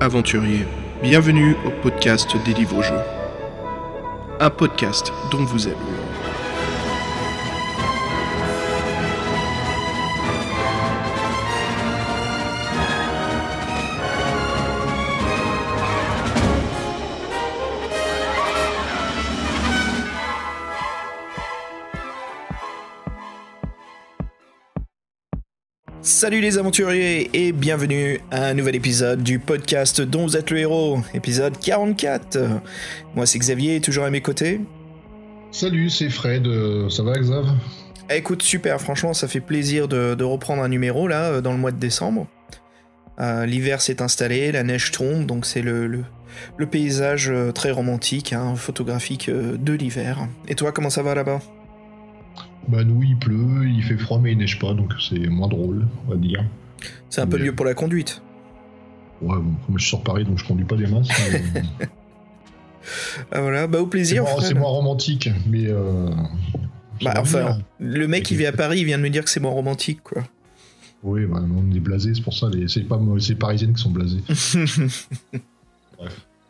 aventuriers, bienvenue au podcast des livres jeux. Un podcast dont vous êtes Salut les aventuriers et bienvenue à un nouvel épisode du podcast dont vous êtes le héros, épisode 44. Moi c'est Xavier, toujours à mes côtés. Salut, c'est Fred, euh, ça va Xav? Eh, Écoute, super, franchement ça fait plaisir de, de reprendre un numéro là euh, dans le mois de décembre. Euh, L'hiver s'est installé, la neige tombe, donc c'est le, le, le paysage très romantique, hein, photographique de l'hiver. Et toi, comment ça va là-bas? Bah nous il pleut, il fait froid mais il neige pas, donc c'est moins drôle, on va dire. C'est un peu mieux pour la conduite. Ouais, bon, moi je suis sur Paris donc je conduis pas des masses. mais Ah, voilà, bah au plaisir. c'est moins romantique, mais... Euh, Bah, enfin, bien. le mec qui vit à Paris, il vient de me dire que c'est moins romantique, quoi. Oui, bah, on est blasés, c'est pour ça, les... c'est pas moi, c'est les parisiennes qui sont blasées.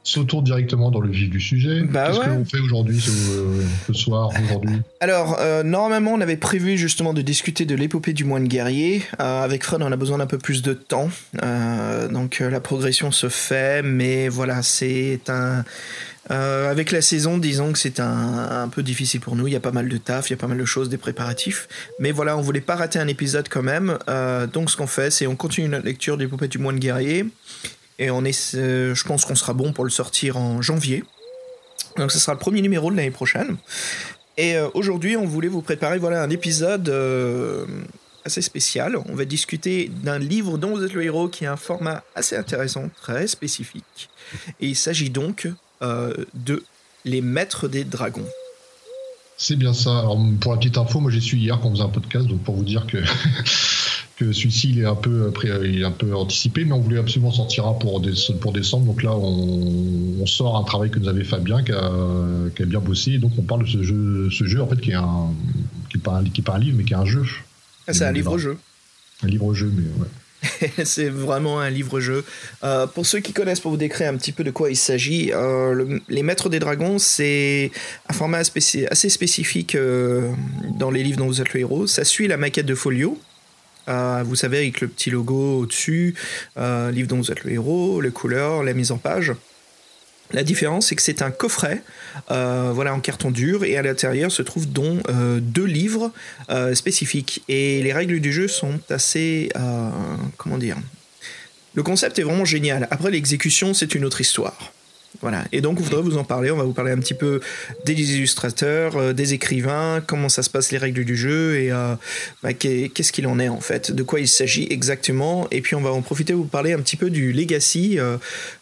Sautons directement dans le vif du sujet. Bah Qu'est-ce ouais. que l'on fait aujourd'hui, ce, euh, ce soir, aujourd'hui? Alors, euh, normalement, on avait prévu justement de discuter de l'épopée du moine guerrier. Euh, avec Fred, on a besoin d'un peu plus de temps. Donc, la progression se fait, mais voilà, c'est un. avec la saison, disons que c'est un, un peu difficile pour nous. Il y a pas mal de taf, il y a pas mal de choses, des préparatifs. Mais voilà, on voulait pas rater un épisode quand même. Donc, ce qu'on fait, c'est on continue notre lecture de l'épopée du moine guerrier. Et on est, euh, je pense qu'on sera bon pour le sortir en janvier. Donc, ce sera le premier numéro de l'année prochaine. Et euh, aujourd'hui, on voulait vous préparer voilà, un épisode euh, assez spécial. On va discuter d'un livre dont vous êtes le héros qui a un format assez intéressant, très spécifique. Et il s'agit donc de Les Maîtres des Dragons. C'est bien ça. Alors, pour la petite info, moi j'ai su hier qu'on faisait un podcast, donc pour vous dire que, que celui-ci il est un peu après, il est un peu anticipé, mais on voulait absolument sortir un pour, pour décembre. Donc là, on, on sort un travail que nous avait Fabien, qui a, qui a bien bossé. Et donc on parle de ce jeu, ce jeu en fait qui est un, qui est pas un, qui est pas un livre, mais qui est un jeu, Ah, c'est un Mmh, livre-jeu. un livre-jeu, mais ouais. c'est vraiment un livre-jeu. Euh, pour ceux qui connaissent, pour vous décrire un petit peu de quoi il s'agit, euh, le- les Maîtres des Dragons, c'est un format assez spécifique euh, dans les livres dont vous êtes le héros. Ça suit la maquette de Folio. Euh, vous savez, avec le petit logo au-dessus, euh, livre dont vous êtes le héros, les couleurs, la mise en page. La différence, c'est que c'est un coffret, euh, voilà, en carton dur, et à l'intérieur se trouvent donc euh, deux livres spécifiques. Et les règles du jeu sont assez, comment dire, le concept est vraiment génial. Après l'exécution, c'est une autre histoire. Voilà. Et donc, on voudrait vous en parler. On va vous parler un petit peu des illustrateurs, euh, des écrivains, comment ça se passe les règles du jeu et euh, bah, qu'est- qu'est-ce qu'il en est en fait, de quoi il s'agit exactement. Et puis, on va en profiter pour vous parler un petit peu du legacy euh,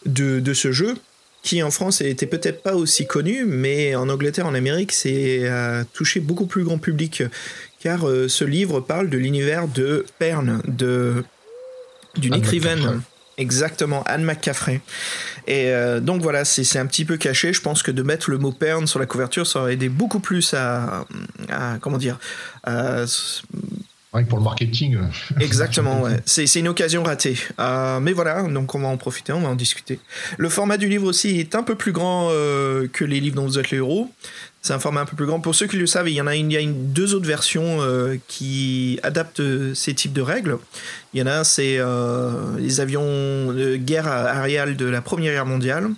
de, de ce jeu qui en France était peut-être pas aussi connu, mais en Angleterre, en Amérique, c'est touché beaucoup plus grand public, car ce livre parle de l'univers de Perne, de d'une Anne écrivaine. Exactement, Anne McCaffrey. Et euh, donc voilà, c'est un petit peu caché. Je pense que de mettre le mot Perne sur la couverture, ça aurait aidé beaucoup plus à, à- comment dire, à pour le marketing. Exactement, ouais. C'est c'est une occasion ratée. Euh, mais voilà, donc on va en profiter, on va en discuter. Le format du livre aussi est un peu plus grand euh, que les livres dont vous êtes les héros. C'est un format un peu plus grand. Pour ceux qui le savent, il y en a, une, il y a une- deux autres versions euh, qui adaptent euh, ces types de règles. Il y en a un, c'est euh, les avions de guerre aériale de la Première Guerre mondiale.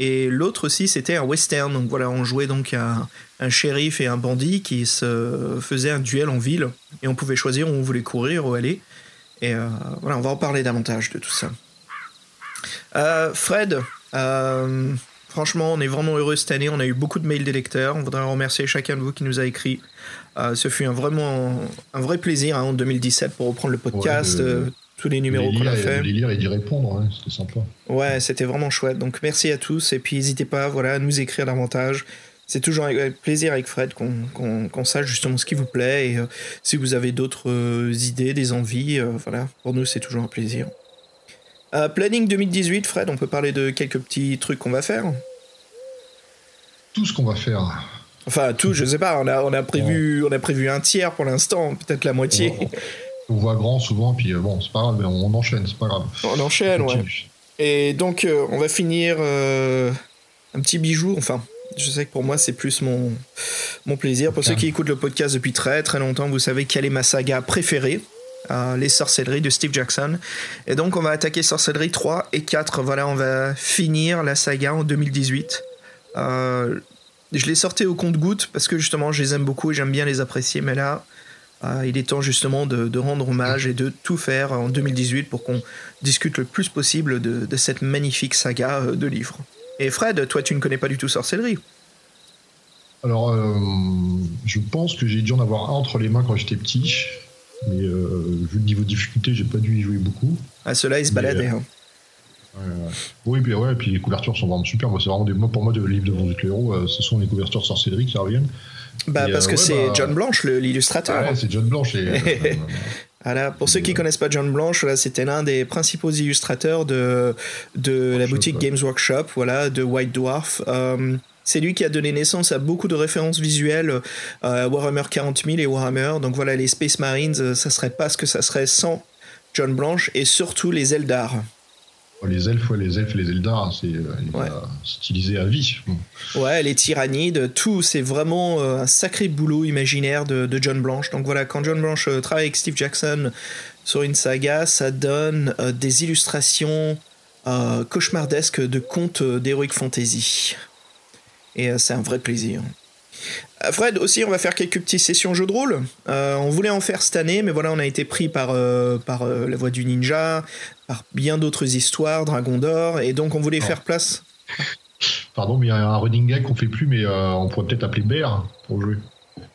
Et l'autre aussi, c'était un western. Donc voilà, on jouait donc un, un shérif et un bandit qui se faisaient un duel en ville. Et on pouvait choisir où on voulait courir, où aller. Et voilà, on va en parler davantage de tout ça. Fred, franchement, on est vraiment heureux cette année. On a eu beaucoup de mails des lecteurs. On voudrait remercier chacun de vous qui nous a écrit. Euh, ce fut un, vraiment un vrai plaisir hein, en 2017 pour reprendre le podcast, Ouais, de- euh, tous les numéros qu'on a fait. de les lire et d'y répondre, ouais, c'était sympa. Ouais, c'était vraiment chouette. Donc merci à tous et puis n'hésitez pas voilà, à nous écrire davantage. C'est toujours avec plaisir avec Fred qu'on sache justement ce qui vous plaît et euh, si vous avez d'autres euh, idées, des envies, euh, voilà, pour nous c'est toujours un plaisir. Euh, planning 2018, Fred, on peut parler de quelques petits trucs qu'on va faire Tout ce qu'on va faire. Enfin, tout, je sais pas, on a, on a, prévu, on a prévu un tiers pour l'instant, peut-être la moitié. On, on voit grand souvent, puis euh, bon, c'est pas grave, mais on enchaîne, c'est pas grave. On enchaîne, ouais. Continue. Et donc, euh, on va finir euh, un petit bijou. Enfin, je sais que pour moi, c'est plus mon, mon plaisir. Pour ceux qui écoutent le podcast depuis très très longtemps, vous savez quelle est ma saga préférée. Euh, les sorcelleries de Steve Jackson. Et donc, on va attaquer sorcellerie 3 et 4. Voilà, on va finir la saga en 2018. je les sortais au compte-goutte parce que justement, je les aime beaucoup et j'aime bien les apprécier. Mais là, ah, il est temps justement de, rendre hommage et de tout faire en 2018 pour qu'on discute le plus possible de, cette magnifique saga euh, de livres. Et Fred, toi tu ne connais pas du tout Sorcellerie Alors, euh, je pense que j'ai dû en avoir un entre les mains quand j'étais petit, mais euh, vu le niveau de difficulté, j'ai pas dû y jouer beaucoup. Ah, cela il se baladait. Hein. oui, puis, ouais, puis les couvertures sont vraiment super. c'est vraiment des, pour moi, de livres de Vendée héros, ce sont les couvertures sorcellerie qui reviennent. Bah, parce que c'est bah, John Blanche, l'illustrateur. Ah ouais, c'est John Blanche. Et, voilà, pour ceux qui connaissent pas John Blanche, c'était l'un des principaux illustrateurs de, de la boutique Games Workshop, voilà, de White Dwarf. C'est lui qui a donné naissance à beaucoup de références visuelles euh, Warhammer 40 000 et Warhammer. Donc voilà, les Space Marines, euh, ça serait pas ce que ça serait sans John Blanche et surtout les Eldar. Les elfes, les elfes les Eldar, c'est euh, stylisé à vie. Ouais, les tyrannides, tout, c'est vraiment un sacré boulot imaginaire de, John Blanche. Donc voilà, quand John Blanche travaille avec Steve Jackson sur une saga, ça donne des illustrations cauchemardesques de contes d'Heroic Fantasy. Et c'est un vrai plaisir. Euh, Fred, aussi, on va faire quelques petites sessions jeux de rôle. Euh, on voulait en faire cette année, mais voilà, on a été pris par, euh, par La Voix du Ninja, par bien d'autres histoires, Dragon d'Or, et donc on voulait faire place. Pardon, mais il y a un running gag qu'on fait plus, mais on pourrait peut-être appeler Bear pour jouer.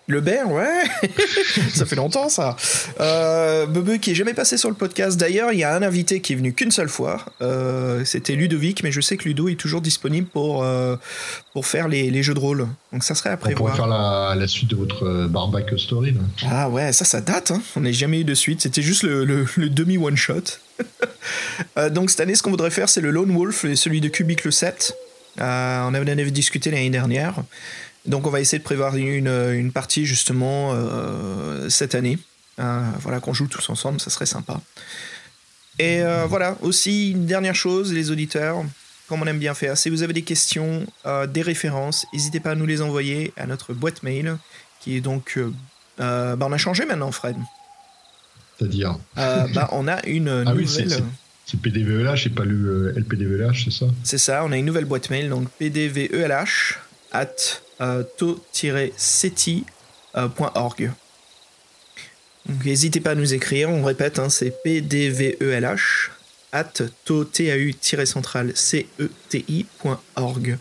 Le Bear, ouais, ça fait longtemps ça. Euh, Bebe qui est jamais passé sur le podcast. D'ailleurs, il y a un invité qui est venu qu'une seule fois. Euh, c'était Ludovic, mais je sais que Ludo est toujours disponible pour, euh, pour faire les, jeux de rôle. Donc ça serait à prévoir. On pourrait faire la, suite de votre Barback Story. Ah ouais, ça, ça date. Hein. On n'a jamais eu de suite. C'était juste le, demi one shot. donc cette année, ce qu'on voudrait faire, c'est le Lone Wolf, celui de Cubicle 7. on avait discuté l'année dernière. Donc on va essayer de prévoir une, partie justement euh, cette année. Euh, voilà, qu'on joue tous ensemble, ça serait sympa. Et euh, voilà, aussi une dernière chose, les auditeurs, comme on aime bien faire, si vous avez des questions, des références, n'hésitez pas à nous les envoyer à notre boîte mail, qui est donc... bah on a changé maintenant, Fred. C'est-à-dire bah, On a une ah nouvelle... c'est PDVELH et pas le LPDVELH, c'est ça? C'est ça, on a une nouvelle boîte mail, donc PDVELH at to-seti.org. Donc n'hésitez pas à nous écrire, on répète, hein, c'est pdvelh at to-central ceti.org.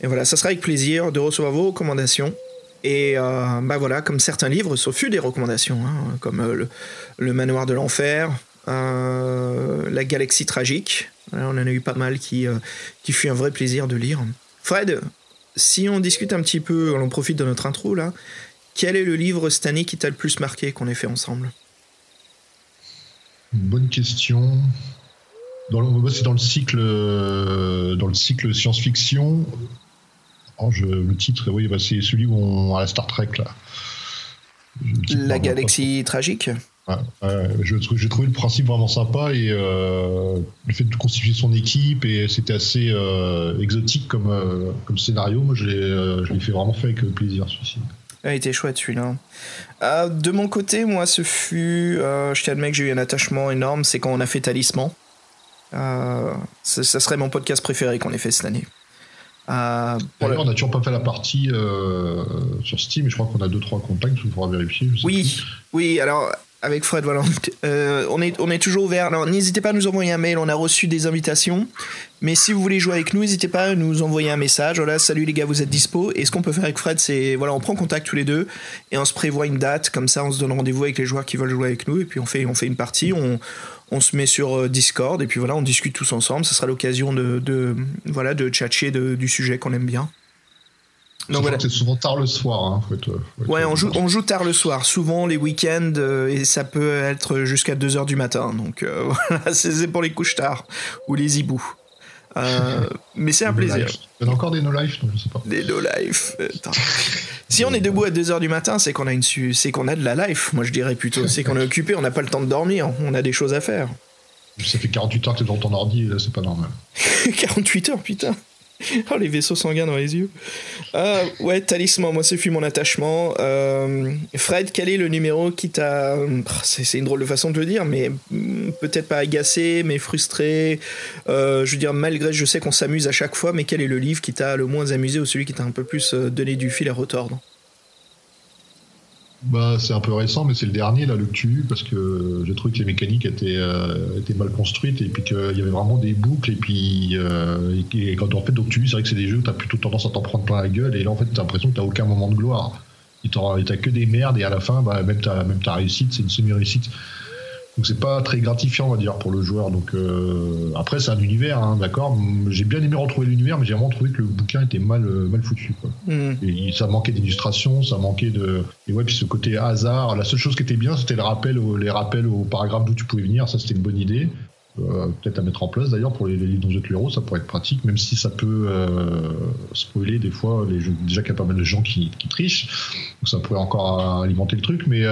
Et voilà, ça sera avec plaisir de recevoir vos recommandations. Et euh, bah voilà, comme certains livres, fut des recommandations, hein, comme euh, le, Manoir de l'Enfer, euh, La Galaxie Tragique. on en a eu pas mal qui, qui fut un vrai plaisir de lire. Fred, si on discute un petit peu, on profite de notre intro là, quel est le livre cette année qui t'a le plus marqué qu'on ait fait ensemble? Bonne question. c'est dans le cycle, euh, dans le cycle science-fiction. Oh, le titre, oui, bah, c'est celui où on à la Star Trek là. La galaxie tragique? J'ai trouvé le principe vraiment sympa et euh, le fait de constituer son équipe et c'était assez euh, exotique comme, euh, comme scénario. Moi, je l'ai fait vraiment fait avec plaisir celui-ci. Il a été chouette celui-là. de mon côté, moi, ce fut. je t'admets que j'ai eu un attachement énorme, c'est quand on a fait Talisman. ça serait mon podcast préféré qu'on ait fait cette année. Euh, on n'a toujours pas fait la partie euh, sur Steam, mais je crois qu'on a 2-3 contacts, il faudra vérifier. oui, oui, alors avec Fred, voilà, euh, on, est, on est toujours ouvert. Alors n'hésitez pas à nous envoyer un mail, on a reçu des invitations. Mais si vous voulez jouer avec nous, n'hésitez pas à nous envoyer un message. Voilà, salut les gars, vous êtes dispo. Et ce qu'on peut faire avec Fred, c'est voilà, on prend contact tous les deux et on se prévoit une date. Comme ça, on se donne rendez-vous avec les joueurs qui veulent jouer avec nous. Et puis on fait, on fait une partie. On, on se met sur euh, Discord et puis voilà, on discute tous ensemble. Ce sera l'occasion de, de, voilà, de tchatcher du sujet qu'on aime bien. C'est souvent tard le soir. Hein, ouais, on joue, on joue tard le soir, souvent les week-ends, euh, et ça peut être jusqu'à 2h du matin. Donc euh, voilà, c'est pour les couches tard ou les hiboux. mais c'est un plaisir. Il y a encore des no-life, je sais pas. Des no-life. si on est debout à 2h du matin, c'est qu'on a, une c'est qu'on a de la life, moi je dirais plutôt. C'est qu'on est occupé, on n'a pas le temps de dormir, on a des choses à faire. Ça fait 48 heures que t'es dans ton ordi là, c'est pas normal. 48 heures, putain. Oh, les vaisseaux sanguins dans les yeux. Euh, ouais, talisman, moi, ce fut mon attachement. Euh, Fred, quel est le numéro qui t'a. C'est une drôle de façon de le dire, mais mm, peut-être pas agacé, mais frustré. Euh, je veux dire, malgré, je sais qu'on s'amuse à chaque fois, mais quel est le livre qui t'a le moins amusé ou celui qui t'a un peu plus donné du fil à retordre? Bah, c'est un peu récent, mais c'est le dernier, là, le tu parce que j'ai trouvé que les mécaniques étaient, euh, étaient mal construites, et puis qu'il y avait vraiment des boucles, et puis euh, et, quand en fait, donc tu c'est vrai que c'est des jeux où t'as plutôt tendance à t'en prendre plein la gueule, et là, en fait, t'as l'impression que t'as aucun moment de gloire. Et t'as que des merdes, et à la fin, bah, même, même ta réussite, c'est une semi-réussite. Donc c'est pas très gratifiant, on va dire, pour le joueur. Donc euh, après, c'est un univers, hein, d'accord. J'ai bien aimé retrouver l'univers, mais j'ai vraiment trouvé que le bouquin était mal, euh, mal foutu. Quoi. Mm. Et ça manquait d'illustration, ça manquait de. Et ouais, puis ce côté hasard. La seule chose qui était bien, c'était le rappel, les rappels aux paragraphes d'où tu pouvais venir. Ça, c'était une bonne idée. Euh, peut-être à mettre en place d'ailleurs pour les, les livres de ça pourrait être pratique, même si ça peut spoiler des fois les jeux. Déjà qu'il y a pas mal de gens qui, qui trichent, donc ça pourrait encore alimenter le truc, mais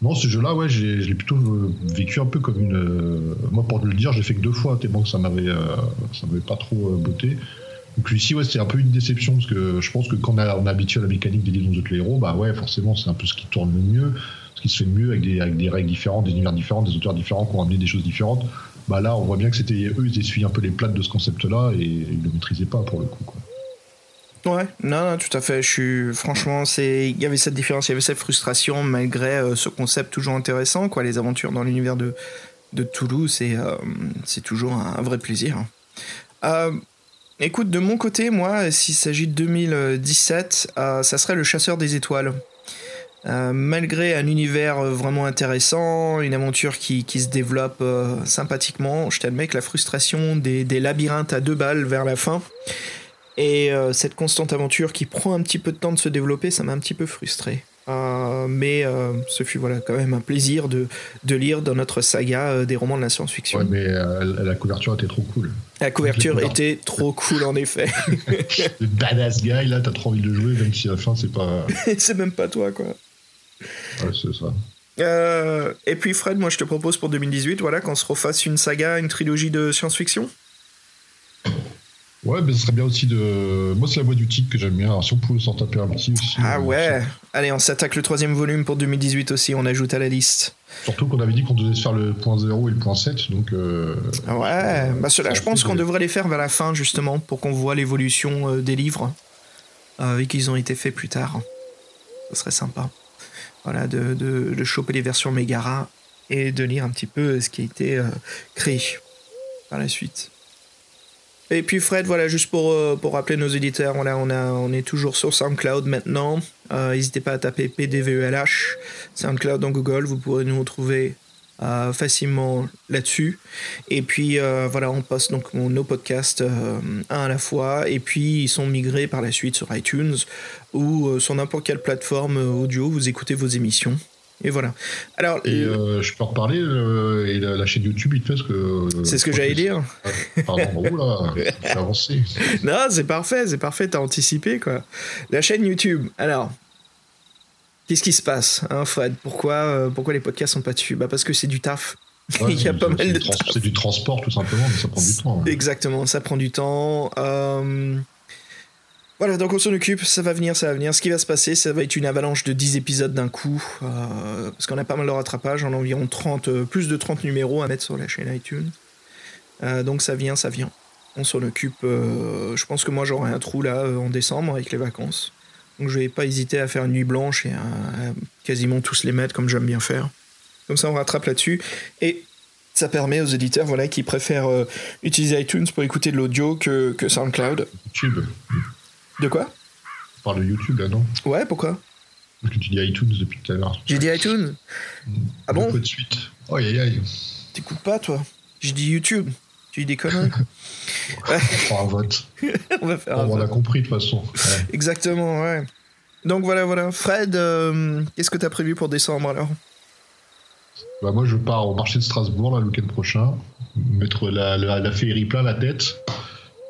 non, ce jeu-là, ouais, je l'ai plutôt euh, vécu un peu comme une. Euh, moi, pour le dire, j'ai fait que deux fois, tellement que ça m'avait, euh, ça m'avait pas trop botté. Donc ici, ouais, c'est un peu une déception parce que je pense que quand on, est habitué à la mécanique des livres de héros, bah ouais, forcément, c'est un peu ce qui tourne le mieux, ce qui se fait mieux avec des, avec des règles différentes, des univers différents, des auteurs différents qui ont amené des choses différentes. Bah là, on voit bien que c'était eux, ils essuient un peu les plates de ce concept-là et ils le maîtrisaient pas pour le coup. Quoi. Ouais, non, non, tout à fait. Je suis, franchement, c'est, il y avait cette différence, il y avait cette frustration malgré euh, ce concept toujours intéressant, quoi. Les aventures dans l'univers de, de Toulouse, c'est, euh, c'est toujours un, vrai plaisir. Euh, écoute, de mon côté, moi, s'il s'agit de 2017, ça serait le Chasseur des étoiles. malgré un univers vraiment intéressant, une aventure qui, qui se développe sympathiquement, je t'admets que la frustration des, des labyrinthes à deux balles vers la fin, et euh, cette constante aventure qui prend un petit peu de temps de se développer, ça m'a un petit peu frustré. Euh, mais euh, ce fut voilà quand même un plaisir de, de lire dans notre saga des romans de la science-fiction. Ouais, mais la couverture était trop cool. La couverture était trop cool en effet. Le badass guy là, t'as trop envie de jouer, même si à la fin c'est pas. c'est même pas toi quoi. Ouais, c'est ça. et puis Fred, moi je te propose pour 2018, voilà, qu'on se refasse une saga, une trilogie de science-fiction. Ouais, mais ce serait bien aussi de. Moi, c'est la voix du titre que j'aime bien. Alors, si on pouvait s'en taper un petit aussi. Ah euh, ouais Allez, on s'attaque le troisième volume pour 2018 aussi, on ajoute à la liste. Surtout qu'on avait dit qu'on devait se faire le point 0 et le point 7, donc. Euh, ouais, bah cela, je pense qu'on devrait les faire vers la fin, justement, pour qu'on voit l'évolution euh, des livres et qu'ils ont été faits plus tard. Ce serait sympa. Voilà, de, de, de choper les versions Megara et de lire un petit peu ce qui a été créé par la suite. Et puis Fred, voilà, juste pour, euh, pour rappeler nos éditeurs, on, est toujours sur SoundCloud maintenant. Euh, n'hésitez pas à taper PDVELH, SoundCloud dans Google, vous pourrez nous retrouver euh, facilement là-dessus. Et puis voilà, on poste donc nos podcasts un à la fois, et puis ils sont migrés par la suite sur iTunes ou sur n'importe quelle plateforme audio, vous écoutez vos émissions. Et voilà. Alors, et euh, je peux en reparler, euh, et la, chaîne YouTube, il fait ce que. Euh, c'est ce que j'allais dire. Pardon, oh là, j'ai avancé. Non, c'est parfait, c'est parfait, t'as anticipé, quoi. La chaîne YouTube, alors. Qu'est-ce qui se passe, hein, Fred? Pourquoi, pourquoi les podcasts sont pas dessus? Bah Parce que c'est du taf. il y a pas mal de. C'est du transport, tout simplement, mais ça prend du temps. Exactement, ça prend du temps. Euh. Voilà, donc on s'en occupe, ça va venir, ça va venir. Ce qui va se passer, ça va être une avalanche de 10 épisodes d'un coup, euh, parce qu'on a pas mal de rattrapage, en environ 30, euh, plus de 30 numéros à mettre sur la chaîne iTunes. Euh, donc ça vient, ça vient. On s'en occupe. je pense que moi j'aurai un trou là en décembre avec les vacances. Donc je vais pas hésiter à faire une nuit blanche et à, quasiment tous les mettre comme j'aime bien faire. Comme ça on rattrape là-dessus. Et ça permet aux éditeurs voilà, qui préfèrent utiliser iTunes pour écouter de l'audio que, SoundCloud. De quoi? On parle de YouTube là, non? Ouais, pourquoi? Parce que tu dis iTunes depuis tout à l'heure. J'ai dit iTunes Ah bon? De suite. Aïe aïe aïe. T'écoutes pas, toi? J'ai dit YouTube. Tu dis des conneries On va faire un vote. on va faire un vote. On a compris de toute façon. Exactement, ouais. Donc voilà, voilà. Fred, euh, qu'est-ce que t'as prévu pour décembre alors? Bah moi je pars au marché de Strasbourg là, le week-end prochain, mettre la, la, la féerie plein la tête.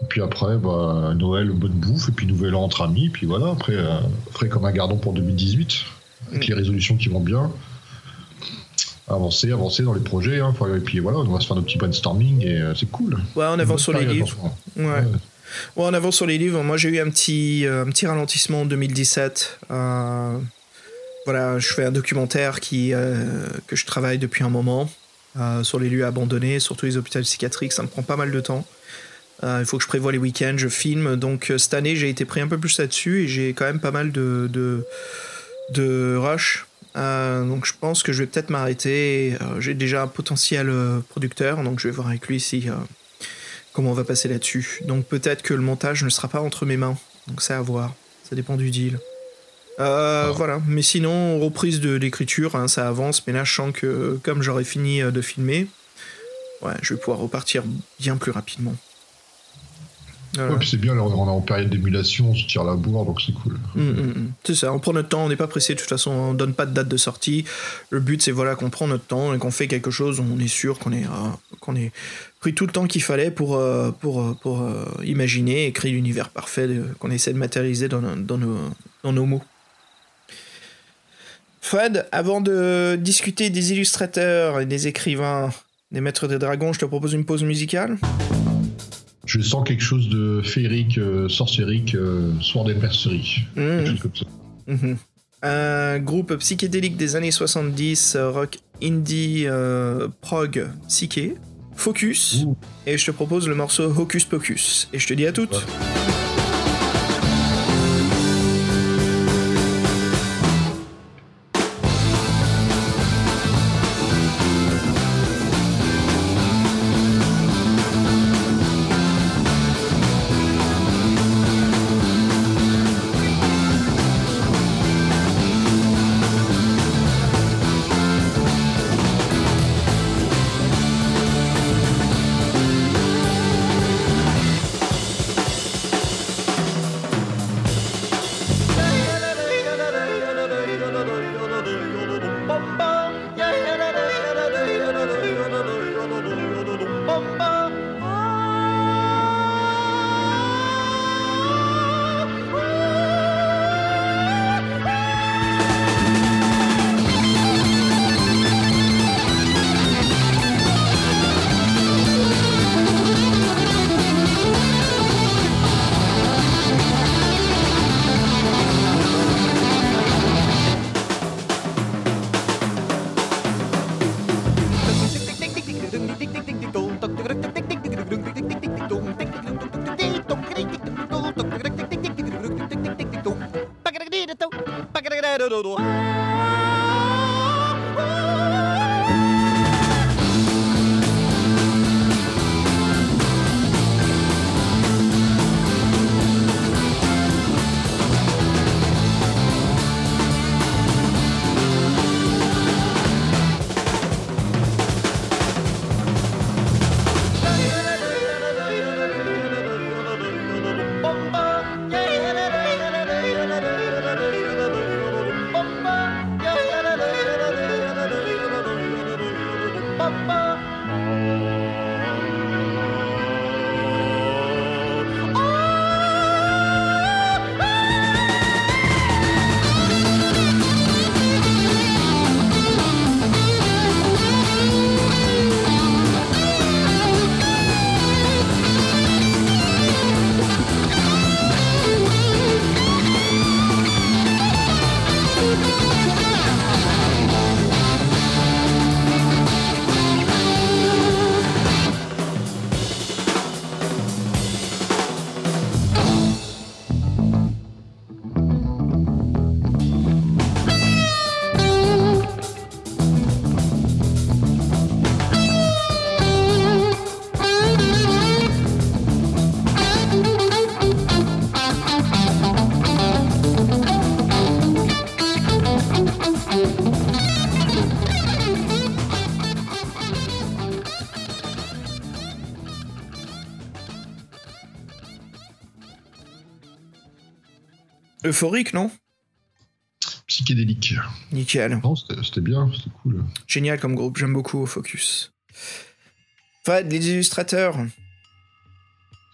Et puis après, bah, Noël, bonne bouffe, et puis Nouvel An entre amis, puis voilà, après, euh, comme un gardon pour 2018, avec les résolutions qui vont bien. avancer, avancer dans les projets. Hein. et puis voilà, on va se faire nos petits brainstorming et euh, c'est cool. Ouais, on avance sur les livres. Ouais. ouais. on avance sur les livres. Moi, j'ai eu un petit, un petit ralentissement en 2017. voilà, je fais un documentaire qui, que je travaille depuis un moment sur les lieux abandonnés, surtout les hôpitaux psychiatriques. Ça me prend pas mal de temps. Euh, il faut que je prévoie les week-ends, je filme. Donc euh, cette année, j'ai été pris un peu plus là-dessus et j'ai quand même pas mal de, de, de rush. Euh, donc je pense que je vais peut-être m'arrêter. j'ai déjà un potentiel producteur, donc je vais voir avec lui si comment on va passer là-dessus. Donc peut-être que le montage ne sera pas entre mes mains. Donc c'est à voir. Ça dépend du deal. Voilà. Mais sinon, reprise de l'écriture, hein, ça avance. Mais là, je sens que comme j'aurai fini de filmer, ouais, je vais pouvoir repartir bien plus rapidement. Ouais, puis c'est bien, on est en période d'émulation, on se tire la bourre, donc c'est cool. Mm, mm, mm. C'est ça, on prend notre temps, on n'est pas pressé, de toute façon, on donne pas de date de sortie. Le but, c'est voilà, qu'on prend notre temps et qu'on fait quelque chose, on est sûr qu'on est, euh, qu'on est pris tout le temps qu'il fallait pour, euh, pour, euh, pour imaginer et créer l'univers parfait qu'on essaie de matérialiser dans, dans, nos, dans nos mots. Fred, avant de discuter des illustrateurs et des écrivains, des maîtres des dragons, je te propose une pause musicale? Je sens quelque chose de féerique, euh, sorciérique, euh, soir des merceries. Mmh. comme ça. Mmh. Un groupe psychédélique des années 70, euh, rock indie, prog, psyché, Focus. Et je te propose le morceau Hocus Pocus. Et je te dis à toutes. Euphorique, non? Psychédélique. Nickel. C'était bien, c'était cool. Génial comme groupe, j'aime beaucoup Focus. Fred, les illustrateurs.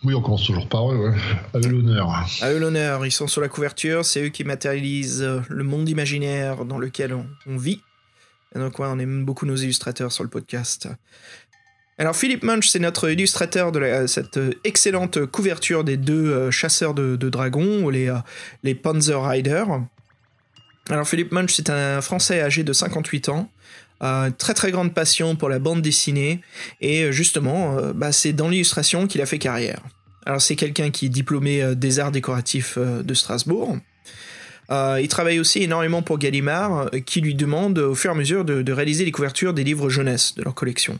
Oui, on commence toujours par eux, ouais. À eux l'honneur. À eux l'honneur, ils sont sur la couverture, c'est eux qui matérialisent le monde imaginaire dans lequel on, vit. Donc ouais, on aime beaucoup nos illustrateurs sur le podcast. Alors Philippe Munch, c'est notre illustrateur de cette excellente couverture des deux euh, chasseurs de, dragons, les, euh, les Panzer Rider. Alors Philippe Munch, c'est un Français âgé de 58 ans, euh, très très grande passion pour la bande dessinée, et justement, bah, c'est dans l'illustration qu'il a fait carrière. Alors c'est quelqu'un qui est diplômé des arts décoratifs de Strasbourg. il travaille aussi énormément pour Gallimard, qui lui demande au fur et à mesure de réaliser les couvertures des livres jeunesse de leur collection.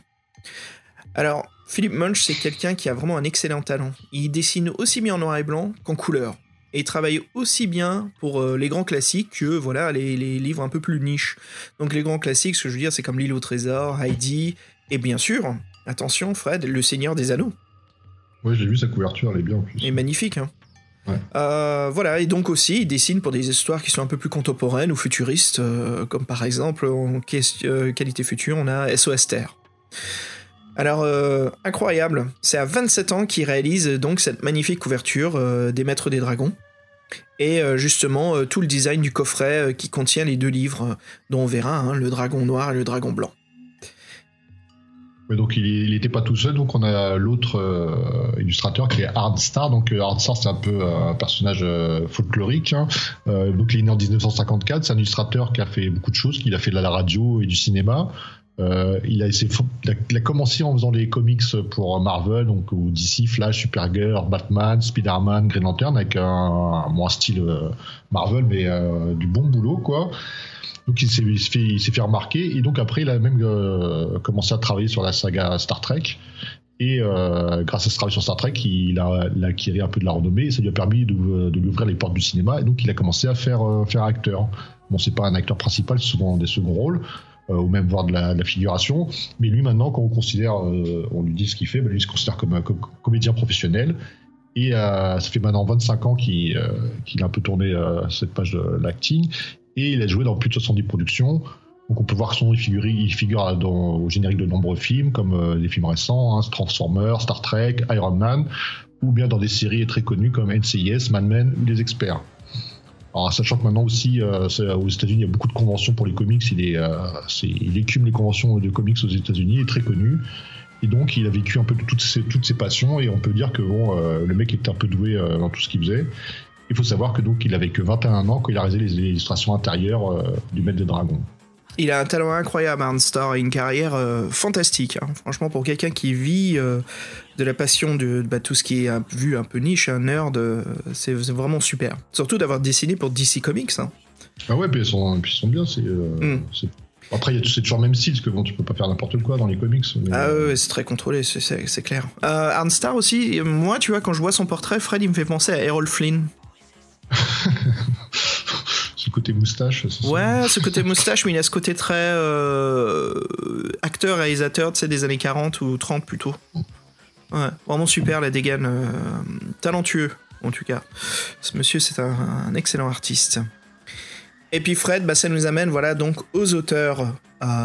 Alors, Philippe Munch, c'est quelqu'un qui a vraiment un excellent talent. Il dessine aussi bien en noir et blanc qu'en couleur. Et il travaille aussi bien pour euh, les grands classiques que voilà les, livres un peu plus niches. Donc les grands classiques, ce que je veux dire, c'est comme L'île au trésor, Heidi, et bien sûr, attention Fred, Le Seigneur des Anneaux. Oui, j'ai vu sa couverture, elle est bien en plus. Et magnifique, hein. Euh, voilà, et donc aussi, il dessine pour des histoires qui sont un peu plus contemporaines ou futuristes, euh, comme par exemple en qualité future, on a SOS Terre. Alors, euh, incroyable, c'est à 27 ans qu'il réalise donc cette magnifique couverture euh, des Maîtres des Dragons. Et euh, justement, tout le design du coffret qui contient les deux livres, dont on verra hein, le dragon noir et le dragon blanc. donc il n'était pas tout seul, donc on a l'autre illustrateur qui est Hardstar. Donc Hardstar c'est un peu un personnage folklorique. Hein. en 1954, c'est un illustrateur qui a fait beaucoup de choses, qui a fait de la radio et du cinéma. Euh, il, a, il, commencé en faisant les comics pour Marvel, donc ou DC, Flash, Supergirl, Batman, Spider-Man, Green Lantern, avec un, moins style euh, Marvel, mais euh, du bon boulot, quoi. Donc il s'est fait, il remarquer, et donc après il a même commencé à travailler sur la saga Star Trek. Et grâce à ce travail sur Star Trek, il a, acquis un peu de la renommée et ça lui a permis de, lui ouvrir les portes du cinéma. Et donc il a commencé à faire, faire acteur. Bon, c'est pas un acteur principal, c'est souvent des seconds rôles. Euh, ou même voir de la, figuration. Mais lui, maintenant, quand on considère, euh, on lui dit ce qu'il fait, ben, lui, il se considère comme un comédien professionnel. Et euh, ça fait maintenant 25 ans qu'il a un peu tourné cette page de l'acting. Et il a joué dans plus de 70 productions. Donc on peut voir son figure, il figure au générique de nombreux films, comme les films récents, hein, Transformers, Star Trek, Iron Man, ou bien dans des séries très connues comme NCIS, Mad Men ou Les Experts. Alors, sachant que maintenant aussi, euh, aux États-Unis, il y a beaucoup de conventions pour les comics. Il, est, euh, il écume les conventions de comics aux États-Unis, il est très connu. Et donc, il a vécu un peu toutes ses, passions. Et on peut dire que bon, euh, le mec était un peu doué dans tout ce qu'il faisait. Il faut savoir que donc, il avait que 21 ans quand il a réalisé les illustrations intérieures du Maître des Dragons. Il a un talent incroyable, Arnstar, et une carrière euh, fantastique. Hein. Franchement, pour quelqu'un qui vit euh, de la passion de bah, tout ce qui est vu un peu niche, un nerd, euh, c'est vraiment super. Surtout d'avoir dessiné pour DC Comics. Hein. Ah ouais, puis ils sont, bien. Hmm. C'est, Après, c'est toujours le même style, parce que bon, tu peux pas faire n'importe quoi dans les comics. Ah ouais, c'est très contrôlé, c'est, clair. Arnstar aussi, moi, tu vois, quand je vois son portrait, Fred, il me fait penser à Errol Flynn. côté moustache. Ouais, ce côté moustache, mais il a ce côté très euh, acteur, réalisateur, tu sais, des années 40 ou 30 plutôt. Ouais, vraiment super, la dégaine. Euh, talentueux, en tout cas. Ce monsieur, c'est un, excellent artiste. Et puis Fred, bah, ça nous amène voilà donc aux auteurs,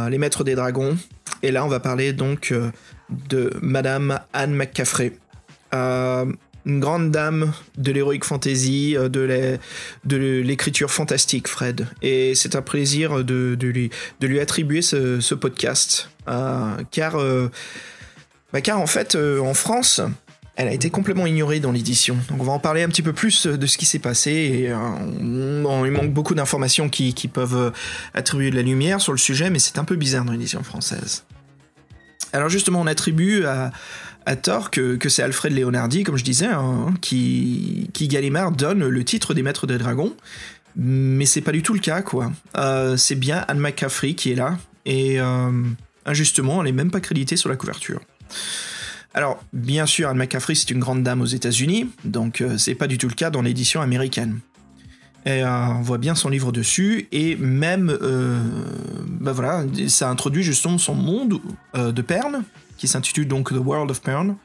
les maîtres des dragons. Et là, on va parler donc euh, de Madame Anne McCaffrey. Une grande dame de l'heroic fantasy, euh, de l'écriture fantastique, Fred. Et c'est un plaisir de, lui, attribuer ce, podcast. Euh, car, euh, bah, car en fait, en France, elle a été complètement ignorée dans l'édition. Donc on va en parler un petit peu plus de ce qui s'est passé. Et, il manque beaucoup d'informations qui, peuvent attribuer de la lumière sur le sujet, mais c'est un peu bizarre dans l'édition française. Alors justement, on attribue à à tort que, c'est Alfred Leonardi, comme je disais, hein, qui, qui Gallimard donne le titre des Maîtres des Dragons. Mais c'est pas du tout le cas, quoi. Euh, c'est bien Anne McCaffrey qui est là. Et euh, injustement, elle est même pas créditée sur la couverture. Alors, bien sûr, Anne McCaffrey, c'est une grande dame aux États-Unis, donc euh, c'est pas du tout le cas dans l'édition américaine. Et on voit bien son livre dessus, et même, bah voilà, ça introduit justement son monde de perles, qui s'intitule donc The World of Pern.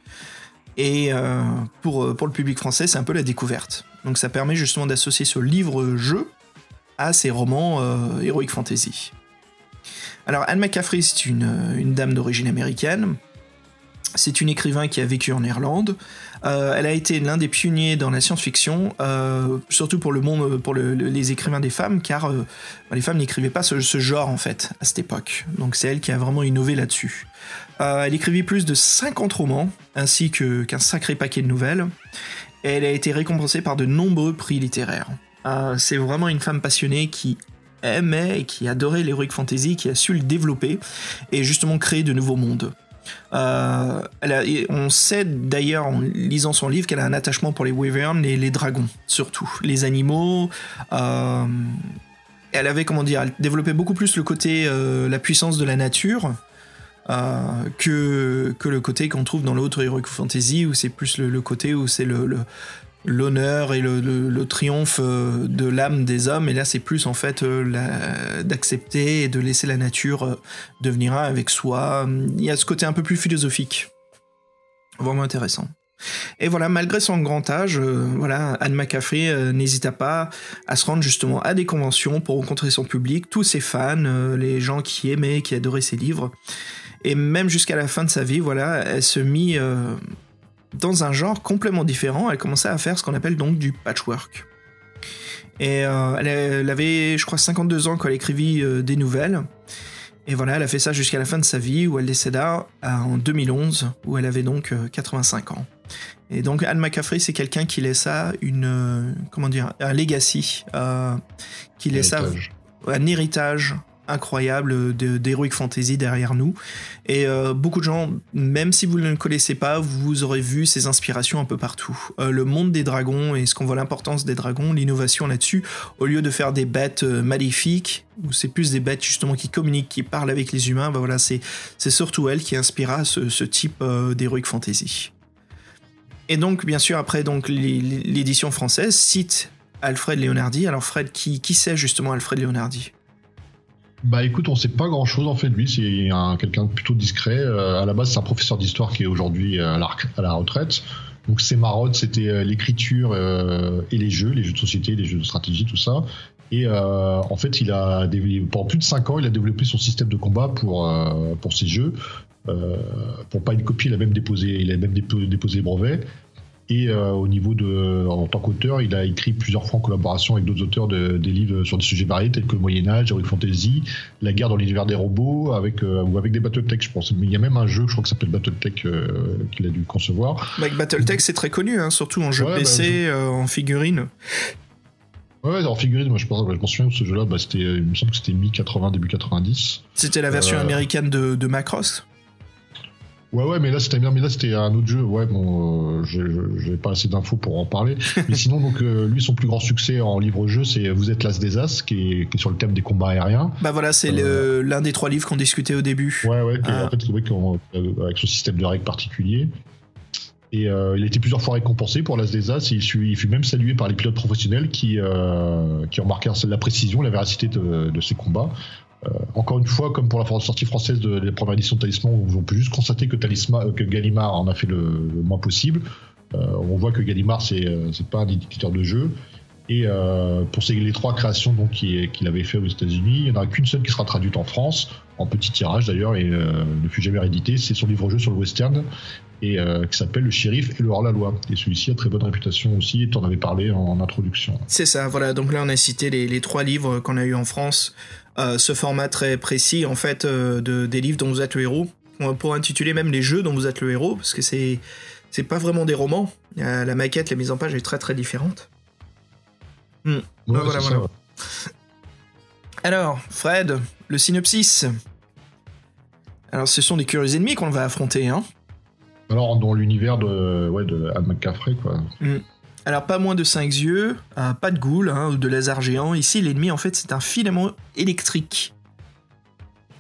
Et euh, pour, euh, pour le public français, c'est un peu la découverte. Donc ça permet justement d'associer ce livre-jeu à ces romans euh, Heroic Fantasy. Alors Anne McCaffrey, c'est une, une, dame d'origine américaine. C'est une écrivain qui a vécu en Irlande. Euh, elle a été l'un des pionniers dans la science-fiction, euh, surtout pour le monde, pour les écrivains des femmes, car euh, les femmes n'écrivaient pas ce, genre en fait à cette époque. Donc c'est elle qui a vraiment innové là-dessus. Elle écrivit plus de 50 romans, ainsi qu'un sacré paquet de nouvelles. Et elle a été récompensée par de nombreux prix littéraires. c'est vraiment une femme passionnée qui aimait et qui adorait l'heroic fantasy, qui a su le développer et justement créer de nouveaux mondes. Euh, on sait d'ailleurs en lisant son livre qu'elle a un attachement pour les wyverns et les dragons, surtout les animaux. Euh, elle avait comment dire, développé beaucoup plus le côté euh, la puissance de la nature. Que, le côté qu'on trouve dans l'autre Heroic Fantasy, où c'est plus le, côté où c'est le, l'honneur et le, triomphe euh, de l'âme des hommes, et là c'est plus en fait euh, d'accepter et de laisser la nature euh, devenir avec soi. Il y a ce côté un peu plus philosophique, vraiment intéressant. Et voilà, malgré son grand âge, voilà, Anne McCaffrey n'hésita pas à se rendre justement à des conventions pour rencontrer son public, tous ses fans, les gens qui aimaient, qui adoraient ses livres. Et même jusqu'à la fin de sa vie, voilà, elle se mit dans un genre complètement différent, elle commençait à faire ce qu'on appelle donc du patchwork. Et euh, elle, avait, je crois, 52 ans quand elle écrivit euh, des nouvelles. Et voilà, elle a fait ça jusqu'à la fin de sa vie, où elle décéda euh, en 2011, où elle avait donc 85 ans. Et donc Anne McCaffrey, c'est quelqu'un qui laissa une, comment dire, un legacy, qui laissa un héritage incroyable d'Heroic Fantasy derrière nous. Et euh, beaucoup de gens, même si vous ne le connaissez pas, vous aurez vu ces inspirations un peu partout. Euh, le monde des dragons et ce qu'on voit l'importance des dragons, l'innovation là-dessus, au lieu de faire des bêtes euh, maléfiques, ou c'est plus des bêtes justement qui communiquent, qui parlent avec les humains, bah voilà, c'est surtout elle qui inspira ce, type d'Heroic Fantasy. Et donc, bien sûr, après l'édition française cite Alfred Leonardi. Alors Fred, qui, qui c'est justement Alfred Leonardi? Bah écoute, on sait pas grand chose en fait de lui, c'est quelqu'un de plutôt discret. Euh, à la base, c'est un professeur d'histoire qui est aujourd'hui euh, à la, retraite. Donc ses marottes, c'était euh, l'écriture et les jeux, les jeux de société, les jeux de stratégie, tout ça. Et en fait, il a pendant plus de 5 ans, il a développé son système de combat pour pour ses jeux. pour pas une copie, il a même déposé, il a même déposé, brevet. Et euh, au niveau de, en tant qu'auteur, il a écrit plusieurs fois en collaboration avec d'autres auteurs de, des livres sur des sujets variés tels que le Moyen Âge, Heroic Fantasy, la guerre dans l'univers des robots, avec euh, ou avec des BattleTech, je pense. Mais il y a même un jeu, je crois que ça s'appelle BattleTech, euh, qu'il a dû concevoir. Avec BattleTech, c'est très connu, hein, surtout en jeu PC, bah, en figurine. Ouais, en figurine, moi je pense, je me souviens de ce jeu-là, bah, c'était, il me semble que c'était mi-80, début 90. C'était la version américaine de, de Macross Ouais, ouais, mais là c'était bien, mais là c'était un autre jeu. Ouais, bon, euh, j'ai pas assez d'infos pour en parler. mais sinon, donc euh, lui, son plus grand succès en livre-jeu, c'est Vous êtes l'as des as, qui est, qui est, sur le thème des combats aériens. Bah voilà, c'est euh, l'un des trois livres qu'on discutait au début. Ouais, ouais, ah. en fait, euh, avec ce système de règles particulier. Et il a été plusieurs fois récompensé pour l'As des As et il fut, il fut, même salué par les pilotes professionnels qui, qui remarquèrent la précision, la véracité de, de ses combats. Euh, encore une fois, comme pour la sortie française de la première édition de Talisman, on peut juste constater euh, que Gallimard en a fait le, moins possible. Euh, on voit que Gallimard, c'est pas un éditeur de jeu. Et pour ces, les trois créations qu'il avait fait aux États-Unis, il n'y en a qu'une seule qui sera traduite en France, en petit tirage d'ailleurs, et ne fut jamais réédité. C'est son livre-jeu sur le western, qui s'appelle Le shérif et le hors-la-loi. Et celui-ci a très bonne réputation aussi, et tu en avais parlé en, introduction. C'est ça, voilà. Donc là, on a cité les trois livres qu'on a eu en France. Euh, ce format très précis en fait euh, de, des livres dont vous êtes le héros. Pour intituler même les jeux dont vous êtes le héros, parce que c'est c'est pas vraiment des romans. La maquette, la mise en page est très très différente. Hmm. Alors, Fred, le synopsis. Alors, ce sont des curieux ennemis qu'on va affronter, hein. Alors, dans l'univers de, ouais, de Anne McCaffrey, quoi. Hmm. Alors pas moins de 5 yeux, euh, pas de goule hein, ou de laser géant. Ici l'ennemi en fait c'est un filament électrique.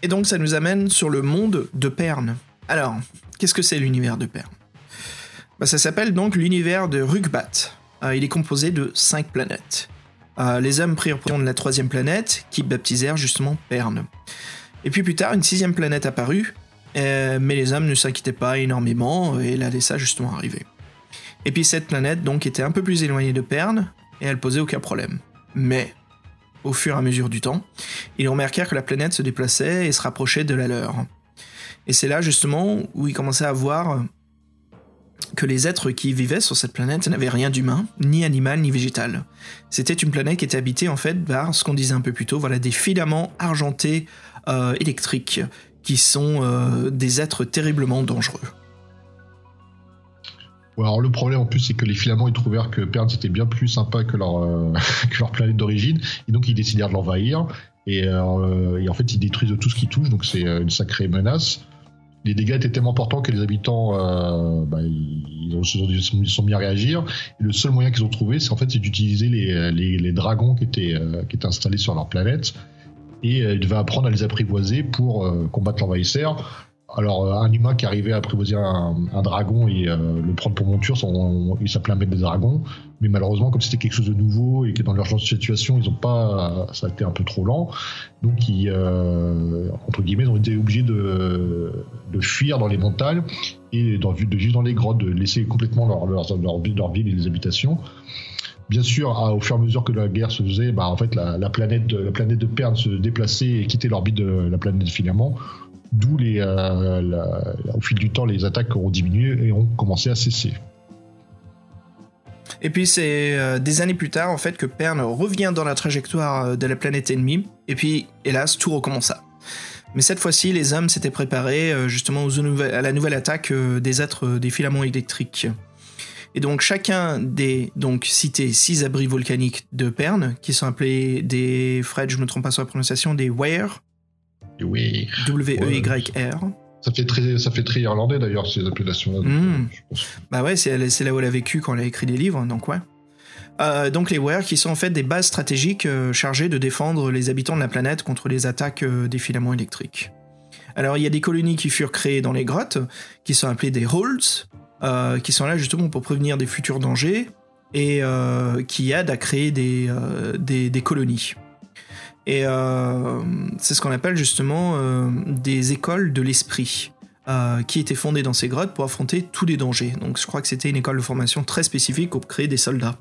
Et donc ça nous amène sur le monde de Perne. Alors, qu'est-ce que c'est l'univers de Perne? Bah, Ça s'appelle donc l'univers de Rugbat. Euh, il est composé de 5 planètes. Euh, les hommes prirent possession de la troisième planète, qui baptisèrent justement Perne. Et puis plus tard, une sixième planète apparut, mais les hommes ne s'inquiétaient pas énormément et la laissa justement arriver. Et puis cette planète donc était un peu plus éloignée de Perne, et elle posait aucun problème. Mais, au fur et à mesure du temps, ils remarquèrent que la planète se déplaçait et se rapprochait de la leur. Et c'est là justement où il commençait à voir que les êtres qui vivaient sur cette planète n'avaient rien d'humain, ni animal, ni végétal. C'était une planète qui était habitée en fait par ce qu'on disait un peu plus tôt, voilà, des filaments argentés euh, électriques qui sont euh, des êtres terriblement dangereux. Alors le problème en plus c'est que les filaments ils trouvèrent que Pern c'était bien plus sympa que leur, euh, que leur planète d'origine et donc ils décidèrent de l'envahir et, et, en fait ils détruisent tout ce qui touche donc c'est une sacrée menace les dégâts étaient tellement importants que les habitants euh, bah, ils, ont, ils, sont mis à réagir. Et le seul moyen qu'ils ont trouvé, c'est en fait d'utiliser les, les, les, dragons qui étaient, euh, qui étaient installés sur leur planète. Et euh, ils devaient apprendre à les apprivoiser pour euh, combattre l'envahisseur. Alors, euh, un humain qui arrivait à apprivoiser un, dragon et euh, le prendre pour monture, il s'appelait un maître des dragons. Mais malheureusement, comme c'était quelque chose de nouveau et que dans leur genre de situation, ils ont pas, ça a été un peu trop lent. Donc, ils, euh, entre guillemets, ils ont été obligés de, fuir dans les montagnes et de vivre dans les grottes, de laisser complètement leur, leur, ville et les habitations. Bien sûr, au fur et à mesure que la guerre se faisait, bah, en fait, la, la planète, de, la planète de Perne se déplaçait et quittait l'orbite de la planète de Filament D'où les, euh, au fil du temps, les attaques ont diminué et ont commencé à cesser. Et puis c'est euh, des années plus tard en fait que Pern revient dans la trajectoire euh, de la planète ennemie et puis hélas tout recommença. Mais cette fois-ci les hommes s'étaient préparés justement à la nouvelle attaque des êtres des filaments électriques. Et donc chacun des donc cités six abris volcaniques de Pern qui sont appelés des Fred je me trompe pas sur la prononciation des Wire. W-E-Y-R. Ça fait très, ça fait très irlandais d'ailleurs ces appellations-là. Hmm. Bah ouais, c'est là où elle a vécu quand elle a écrit des livres, donc ouais. Euh, donc les Ware qui sont en fait des bases stratégiques euh, chargées de défendre les habitants de la planète contre les attaques euh, des filaments électriques. Alors il y a des colonies qui furent créées dans les grottes, qui sont appelées des Holds, qui sont là justement pour prévenir des futurs dangers et qui aident à créer des, des, des colonies. Et euh, c'est ce qu'on appelle justement euh, des écoles de l'esprit. Euh, qui étaient fondées dans ces grottes pour affronter tous les dangers. Donc je crois que c'était une école de formation très spécifique pour créer des soldats.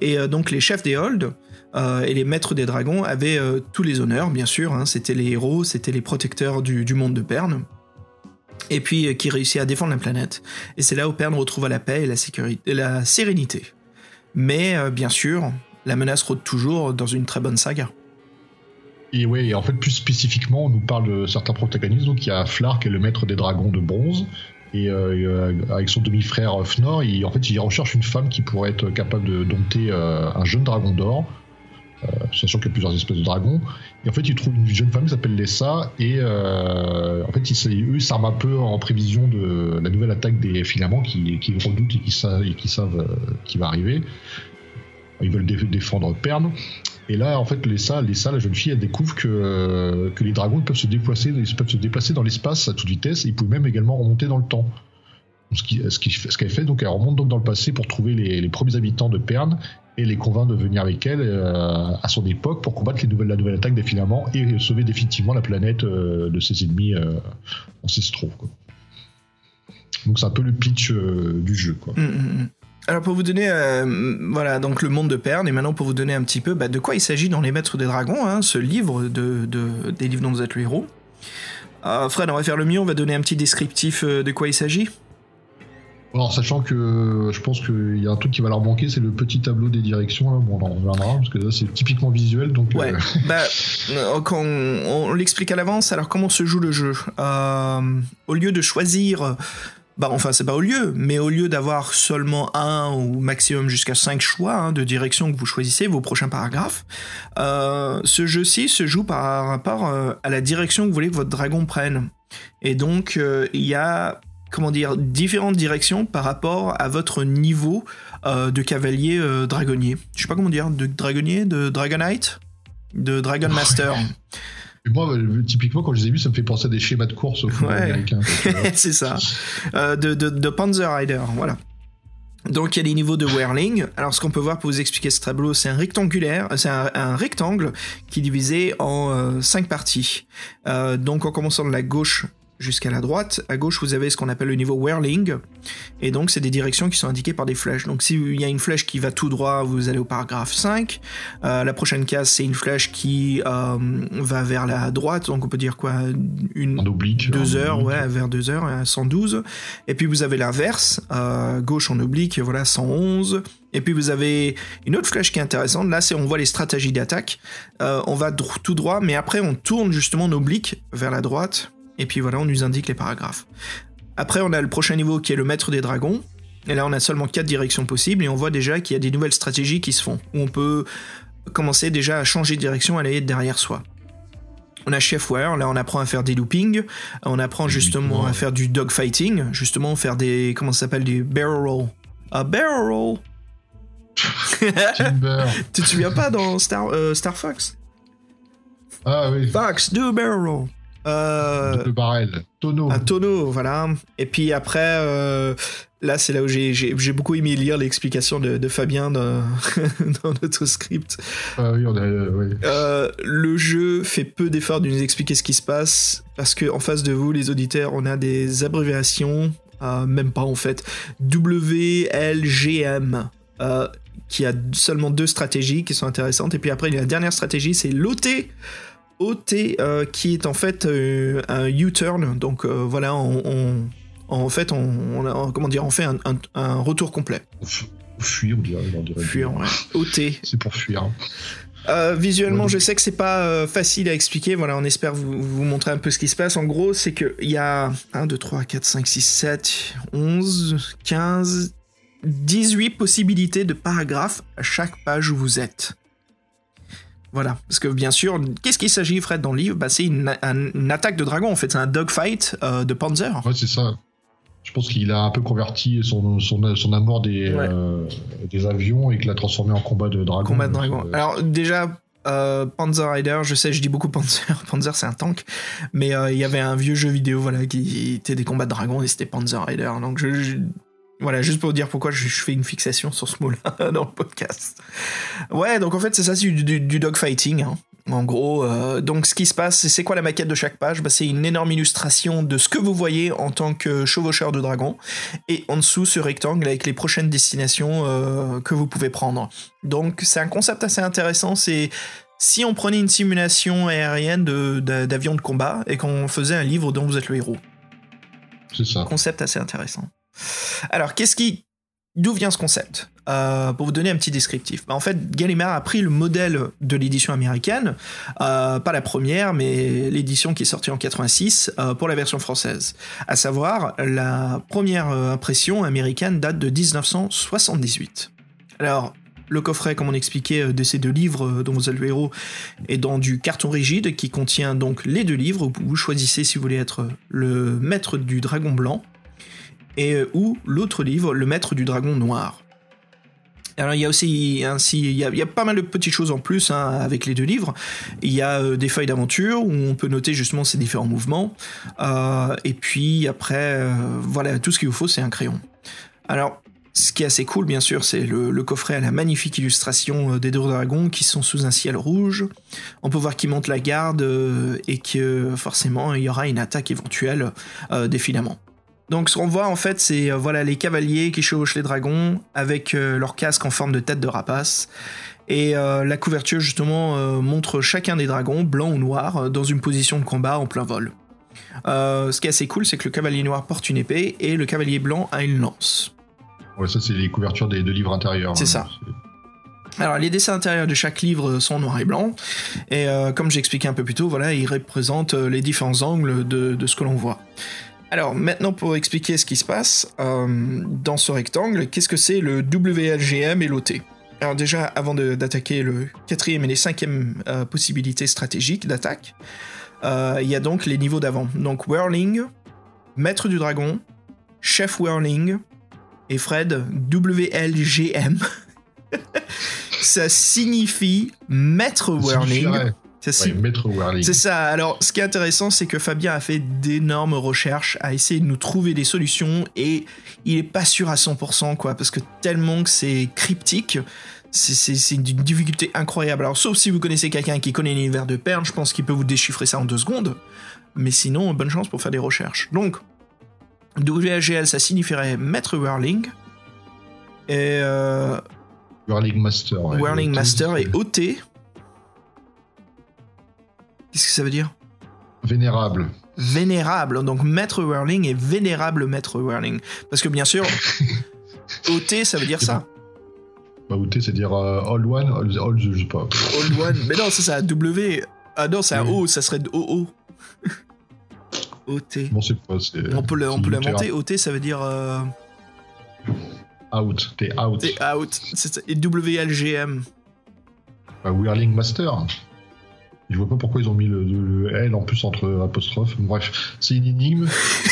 Et donc les chefs des holds et les maîtres des dragons avaient tous les honneurs, bien sûr. Hein. c'était les héros, c'était les protecteurs du, monde de Perne. Et puis qui réussit à défendre la planète. Et c'est là où Perne retrouve la paix et la, sécurité, et la sérénité. Mais bien sûr, la menace rôde toujours dans une très bonne saga. Et ouais, en fait, plus spécifiquement, on nous parle de certains protagonistes. Donc, il y a Flar, qui est le maître des dragons de bronze. Et euh, avec son demi-frère Fnor, il, en fait, il recherche une femme qui pourrait être capable de dompter euh, un jeune dragon d'or. Euh, sachant qu'il y a plusieurs espèces de dragons. Et en fait, il trouve une jeune femme qui s'appelle Lessa. Et en fait, ils, eux, ils s'arment un peu en prévision de la nouvelle attaque des filaments qu'ils qui redoutent et qui savent, et qui savent qui va arriver. Ils veulent défendre Perne. Et là, en fait, les salles, les salles, la jeune fille, elle découvre que, que les dragons peuvent se déplacer, ils peuvent se déplacer dans l'espace à toute vitesse et ils peuvent même également remonter dans le temps. Ce qu'elle fait, donc elle remonte donc dans le passé pour trouver les, premiers habitants de Perne et les convaincre de venir avec elle euh, à son époque pour combattre la nouvelle attaque des et sauver définitivement la planète euh, de ses ennemis euh, ancestraux. Quoi. Donc c'est un peu le pitch du jeu. Quoi. Mmh, mmh, mmh. Alors pour vous donner, euh, voilà, donc le monde de Perne, et maintenant pour vous donner un petit peu bah, de quoi il s'agit dans Les Maîtres des Dragons, hein, ce livre de, des livres dont vous êtes le héros. Euh, Fred, on va faire le mieux, on va donner un petit descriptif euh, de quoi il s'agit. Alors, sachant que je pense qu'il y a un truc qui va leur manquer, c'est le petit tableau des directions. Là. Bon, on en reviendra, parce que là, c'est typiquement visuel. Donc, ouais, bah, quand on, on l'explique à l'avance, alors comment se joue le jeu? Au lieu de choisir bah enfin c'est pas au lieu, mais au lieu d'avoir seulement un ou maximum jusqu'à cinq choix hein, de direction que vous choisissez, vos prochains paragraphes, euh, ce jeu-ci se joue par rapport euh, à la direction que vous voulez que votre dragon prenne. Et donc euh, il y a comment dire différentes directions par rapport à votre niveau de cavalier dragonnier. Je sais pas comment dire, de dragonnier, de dragonite, de dragon master. Moi, euh, typiquement, quand je les ai vus, ça me fait penser à des schémas de course au ouais. américain. c'est ça. Euh, de, de, de, Panzer Rider, voilà. Donc il y a des niveaux de whirling. Alors ce qu'on peut voir pour vous expliquer ce tableau, c'est un rectangulaire, c'est un, rectangle qui est divisé en euh, cinq parties. Euh, donc en commençant de la gauche jusqu'à la droite. À gauche, vous avez ce qu'on appelle le niveau whirling. Et donc, c'est des directions qui sont indiquées par des flèches. Donc, s'il y a une flèche qui va tout droit, vous allez au paragraphe 5. Euh, la prochaine case, c'est une flèche qui euh, va vers la droite. Donc, on peut dire quoi? Une, En oblique. deux en heures, oblique. ouais, vers 2 heures, à 112. Et puis vous avez l'inverse, euh, gauche en oblique, voilà, 111. Et puis vous avez une autre flèche qui est intéressante. Là, c'est on voit les stratégies d'attaque. Euh, on va tout droit, mais après on tourne justement en oblique vers la droite. Et puis voilà, on nous indique les paragraphes. Après, on a le prochain niveau qui est le maître des dragons. Et là, on a seulement quatre directions possibles et on voit déjà qu'il y a des nouvelles stratégies qui se font. Où on peut commencer déjà à changer de direction, aller derrière soi. On a Chefware, là on apprend à faire des loopings, on apprend justement à faire du dogfighting, justement faire des, comment ça s'appelle, des barrel roll. Un barrel roll. Tu te souviens pas dans Star, euh, Star Fox? Ah oui. Fox, do barrel roll euh, barrel. Tonneau. un tonneau, voilà. Et puis après, euh, là, c'est là où j'ai- j'ai beaucoup aimé lire l'explication de, de Fabien dans, dans notre script. Ah oui, on a. euh, oui. Euh, le jeu fait peu d'efforts de nous expliquer ce qui se passe parce que en face de vous, les auditeurs, on a des abréviations, même pas en fait, WLGM. qui a seulement deux stratégies qui sont intéressantes et puis après la dernière stratégie c'est l'OT OT euh, qui est en fait euh, un U-turn donc euh, voilà on, on- en fait on, on a- comment dire on fait un, un- un retour complet fuir, on dirait. fuir ouais. OT C'est pour fuir. Euh, visuellement, je sais que c'est pas euh, facile à expliquer. Voilà, on espère vous, vous montrer un peu ce qui se passe. En gros, c'est qu'il y a 1, 2, 3, 4, 5, 6, 7, 11, 15, 18 possibilités de paragraphes à chaque page où vous êtes. Voilà, parce que bien sûr, qu'est-ce qu'il s'agit, Fred, dans le livre? Bah, C'est une, un- une attaque de dragon, en fait, c'est un dogfight euh, de Panzer. Ouais, c'est ça. Je pense qu'il a un peu converti son, son, son amour des, Ouais. euh, des avions et qu'il l'a transformé en combat de dragon. Combat de dragon. euh, Alors déjà, euh, Panzer Rider, je sais, je dis beaucoup Panzer. Panzer, c'est un tank, mais euh, il y avait un vieux jeu vidéo, voilà, qui était des combats de dragons et c'était Panzer Rider. Donc je, je- voilà, juste pour vous dire pourquoi je, fais une fixation sur ce mot-là dans le podcast. Ouais, donc en fait c'est ça, c'est du, du, du dogfighting. hein. En gros, euh, donc ce qui se passe, c'est- quoi la maquette de chaque page? Bah, C'est une énorme illustration de ce que vous voyez en tant que chevaucheur de dragon, et en dessous ce rectangle avec les prochaines destinations euh, que vous pouvez prendre. Donc c'est un concept assez intéressant, c'est si on prenait une simulation aérienne de- d'a- d'avion de, combat et qu'on faisait un livre dont vous êtes le héros. C'est ça. Concept assez intéressant. Alors qu'est-ce qui... D'où vient ce concept? Euh, Pour vous donner un petit descriptif. Bah, en fait, Gallimard a pris le modèle de l'édition américaine, euh, pas la première, mais l'édition qui est sortie en 86 euh, pour la version française. À savoir, la première impression américaine date de 1978. Alors, le coffret, comme on expliquait, de ces deux livres dont vous êtes le héros, est dans du carton rigide qui contient donc les deux livres. Vous choisissez si vous voulez être le maître du dragon blanc et euh, ou l'autre livre, le maître du dragon noir. Alors il y a aussi ainsi il y a, il y a pas mal de petites choses en plus hein, avec les deux livres. Il y a euh, des feuilles d'aventure où on peut noter justement ces différents mouvements. Euh, et puis après voilà tout ce qu'il vous faut c'est un crayon. Alors ce qui est assez cool, bien sûr, c'est le, le coffret à la magnifique illustration des deux dragons qui sont sous un ciel rouge. On peut voir qu'ils montent la garde et que forcément il y aura une attaque éventuelle des filaments. Donc ce qu'on voit en fait, c'est euh, voilà les cavaliers qui chevauchent les dragons avec euh, leur casque en forme de tête de rapace. Et euh, la couverture justement montre chacun des dragons, blanc ou noir, dans une position de combat en plein vol. Ce qui est assez cool, c'est que le cavalier noir porte une épée et le cavalier blanc a une lance. Ouais, ça, c'est les couvertures des deux livres intérieurs. C'est hein. ça. Alors les dessins intérieurs de chaque livre sont noir et blanc, et euh, comme j'expliquais un peu plus tôt, voilà, ils représentent les différents angles de, de ce que l'on voit. Alors maintenant pour expliquer ce qui se passe euh, dans ce rectangle, qu'est-ce que c'est le WLGM et l'OT Alors déjà avant d'attaquer le quatrième et les cinquième euh, possibilités stratégiques d'attaque, euh, il y a donc les niveaux d'avant. Donc Whirling, Maître du Dragon, Chef Whirling et Fred WLGM. Ça signifie Maître Whirling. Ouais, si- Maître Whirling. c'est ça. Alors, ce qui est intéressant, c'est que Fabien a fait d'énormes recherches, a essayé de nous trouver des solutions et il est pas sûr à 100%, quoi, parce que tellement que c'est cryptique, c'est d'une difficulté incroyable. Alors, sauf si vous connaissez quelqu'un qui connaît l'univers de Perle, je pense qu'il peut vous déchiffrer ça en deux secondes. Mais sinon, bonne chance pour faire des recherches. Donc, WHGL, ça signifierait Maître Whirling. Et. Euh, Whirling Master. Whirling Master et OT. Qu'est-ce que ça veut dire Vénérable. Vénérable. Donc, Maître Whirling et Vénérable Maître Whirling. Parce que, bien sûr, OT, ça veut dire ça. Bah, OT, c'est dire euh, Old One, Old, old, je sais pas. Old One. Mais non, ça, c'est un W. Ah non, c'est un O, ça serait OO. OT. Bon, c'est pas. On peut l'inventer. OT, ça veut dire. Euh... Out. T'es out. T'es out. Et WLGM. Bah, Whirling Master. Je vois pas pourquoi ils ont mis le, L en plus entre apostrophes. Bref, c'est une énigme.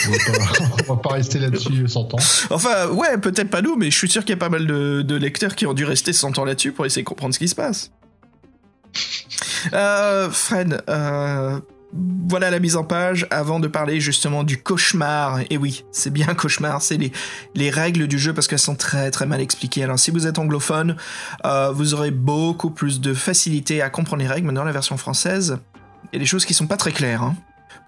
On va pas, va pas rester là-dessus 100 ans. Enfin, ouais, peut-être pas nous, mais je suis sûr qu'il y a pas mal de, de, lecteurs qui ont dû rester 100 ans là-dessus pour essayer de comprendre ce qui se passe. Euh, Fred, euh, voilà la mise en page avant de parler justement du cauchemar. Et oui, c'est bien cauchemar, c'est les, les règles du jeu parce qu'elles sont très très mal expliquées. Alors si vous êtes anglophone, euh, vous aurez beaucoup plus de facilité à comprendre les règles, dans la version française, il y a des choses qui sont pas très claires. Hein.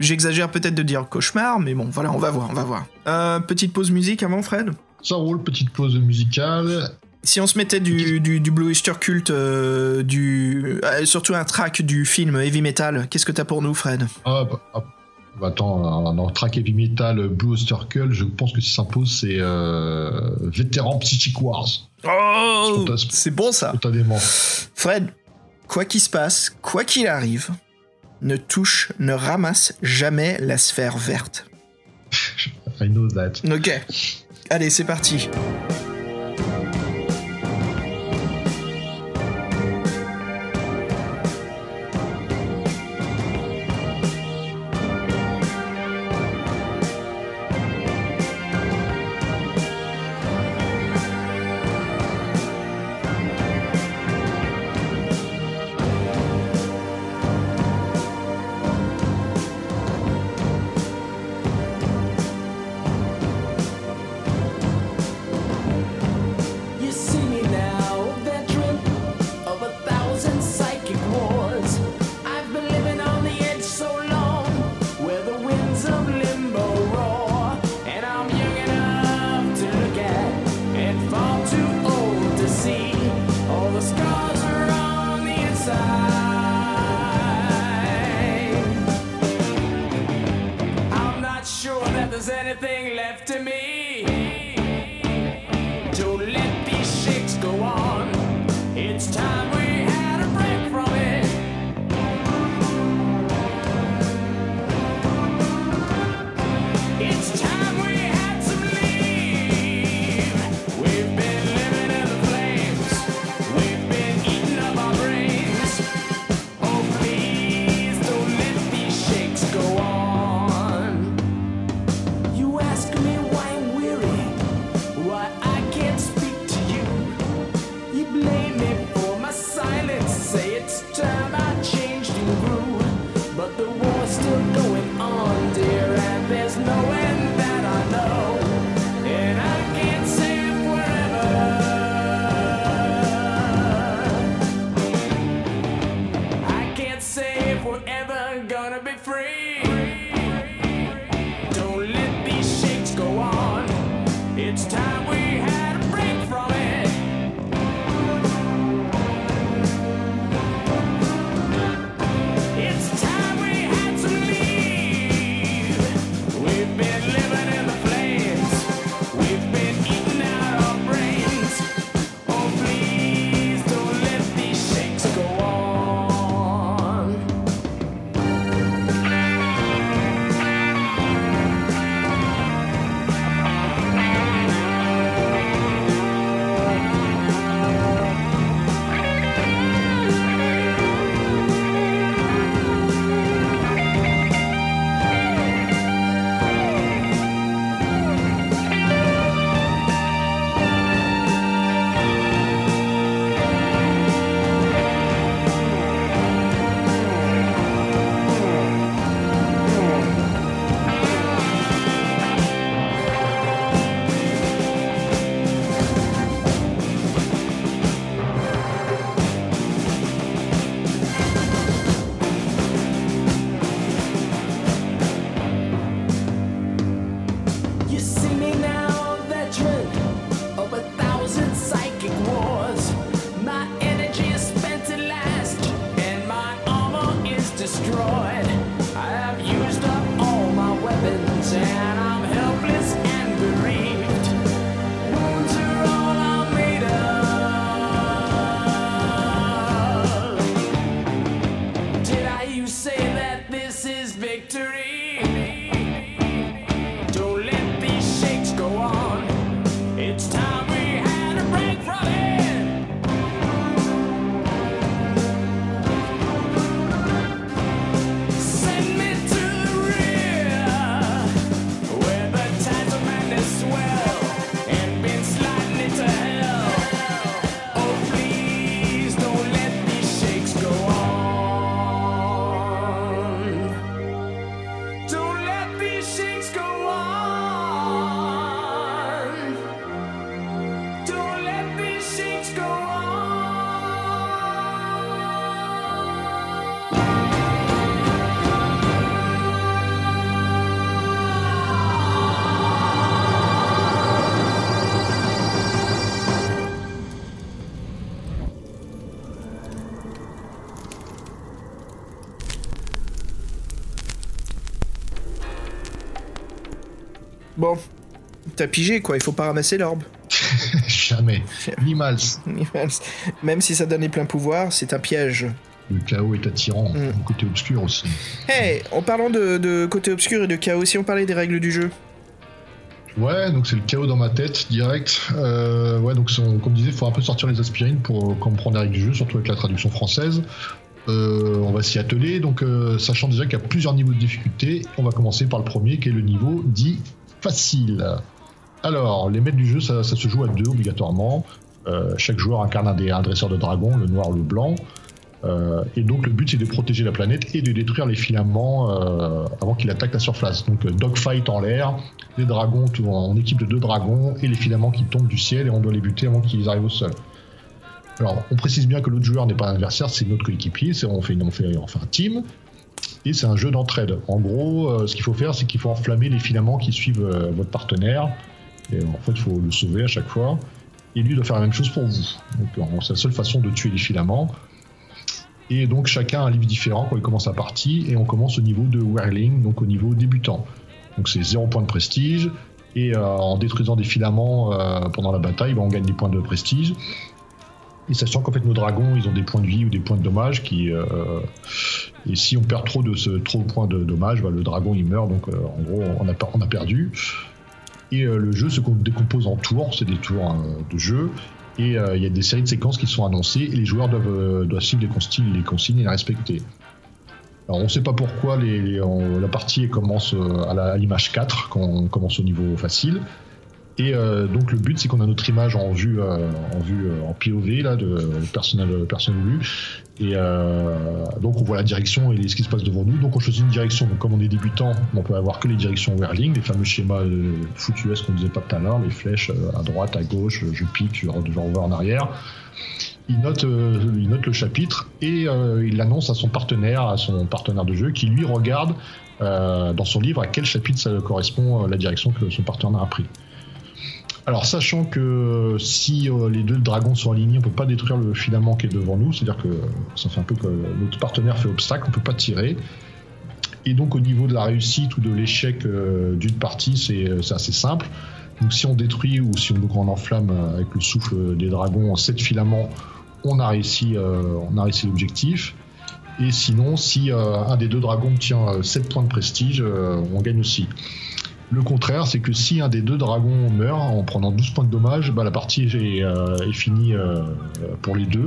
J'exagère peut-être de dire cauchemar, mais bon, voilà, on va voir, on va voir. Euh, petite pause musique avant, Fred? Ça roule, petite pause musicale. Si on se mettait du, du, du Blue Easter Cult, euh, du, euh, surtout un track du film Heavy Metal, qu'est-ce que t'as pour nous, Fred? Ah, bah, ah bah, Attends, un, track Heavy Metal Blue Easter Cult, je pense que si s'impose, c'est euh, Vétéran Psychic Wars. Oh C'est bon ça Spontanément. Fred, quoi qu'il se passe, quoi qu'il arrive, ne touche, ne ramasse jamais la sphère verte. I know that. Ok. Allez, c'est parti. T'as pigé quoi, il faut pas ramasser l'orbe. Jamais. Ni mal. Même si ça donne les pleins pouvoirs, c'est un piège. Le chaos est attirant, mm. côté obscur aussi. Hey, en parlant de, côté obscur et de chaos, si on parlait des règles du jeu Ouais, donc c'est le chaos dans ma tête, direct. Euh, ouais, donc comme je disais, il faut un peu sortir les aspirines pour comprendre les règles du jeu, surtout avec la traduction française. Euh, on va s'y atteler, donc euh, sachant déjà qu'il y a plusieurs niveaux de difficulté, on va commencer par le premier qui est le niveau dit facile. Alors, les maîtres du jeu, ça, se joue à deux obligatoirement. Euh, chaque joueur incarne un, dresseur de dragon, le noir, le blanc. Euh, et donc le but c'est de protéger la planète et de détruire les filaments euh, avant qu'il attaque la surface. Donc dogfight en l'air, les dragons en équipe de deux dragons et les filaments qui tombent du ciel et on doit les buter avant qu'ils arrivent au sol. Alors on précise bien que l'autre joueur n'est pas un adversaire, c'est notre coéquipier, on fait, on, fait, on fait un team et c'est un jeu d'entraide. En gros, ce qu'il faut faire, c'est qu'il faut enflammer les filaments qui suivent votre partenaire. Et en fait, il faut le sauver à chaque fois. Et lui doit faire la même chose pour vous. Donc, c'est la seule façon de tuer les filaments. Et donc, chacun a un livre différent quand il commence la partie. Et on commence au niveau de Whirling, donc au niveau débutant. Donc, c'est 0 points de prestige. Et euh, en détruisant des filaments pendant la bataille, ben, on gagne des points de prestige. Et sachant qu'en fait nos dragons, ils ont des points de vie ou des points de dommage euh, et si on perd trop de ce trop de points de dommage, bah, le dragon il meurt. Donc euh, en gros, on a on a perdu. Et euh, le jeu se décompose en tours, c'est des tours hein, de jeu. Et il y a des séries de séquences qui sont annoncées et les joueurs doivent, doivent suivre les consignes, les consignes et les respecter. Alors on ne sait pas pourquoi la partie commence à l'image 4 quand on commence au niveau facile. Et euh, donc le but c'est qu'on a notre image en vue euh, en vue euh, en POV là de personnel personne vu et donc on voit la direction et ce qui se passe devant nous. Donc on choisit une direction. Donc comme on est débutant on peut avoir que les directions whirling les fameux schémas foutus qu'on disait pas tout à l'heure les flèches à droite à gauche je pique je, en arrière. Il note, il note le chapitre et il l'annonce à son partenaire, à son partenaire de jeu, qui lui regarde dans son livre à quel chapitre ça correspond la direction que son partenaire a pris. Alors, sachant que si euh, les deux dragons sont alignés, on peut pas détruire le filament qui est devant nous, c'est-à-dire que ça fait un peu que notre partenaire fait obstacle, on peut pas tirer. Et donc, au niveau de la réussite ou de l'échec euh, d'une partie, c'est assez simple. Donc, si on détruit ou si on, on enflamme euh, avec le souffle des dragons 7 filaments, on a réussi, on a réussi l'objectif. Et sinon, si un des deux dragons tient 7 points de prestige, on gagne aussi. Le contraire, c'est que si un des deux dragons meurt en prenant 12 points de dommage, bah, la partie est, euh, finie euh, pour les deux.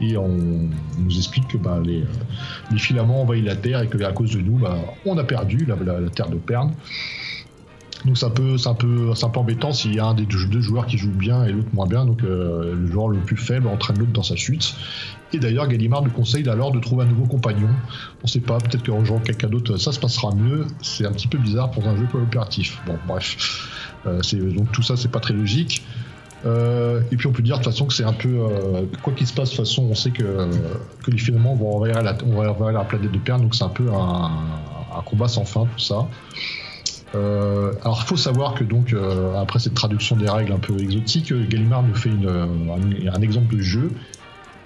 Et on, nous explique que bah, les, filaments envahissent la Terre et que à cause de nous, bah, on a perdu la, Terre de Perne. Donc c'est un peu, un embêtant s'il y a un des deux joueurs qui joue bien et l'autre moins bien. Donc euh, le joueur le plus faible entraîne l'autre dans sa chute. Et d'ailleurs, Gallimard nous conseille alors de trouver un nouveau compagnon. On sait pas, peut-être qu'en jouant quelqu'un d'autre, ça se passera mieux. C'est un petit peu bizarre pour un jeu coopératif. Bon, bref. Euh, donc tout ça, c'est pas très logique. Euh, et puis on peut dire de toute façon que c'est un peu quoi qu'il se passe de toute façon on sait que, les finalement vont envahir la, on la planète de Perne donc c'est un peu un, combat sans fin tout ça euh, alors, il faut savoir que donc euh, après cette traduction des règles un peu exotiques, Gallimard nous fait un, exemple de jeu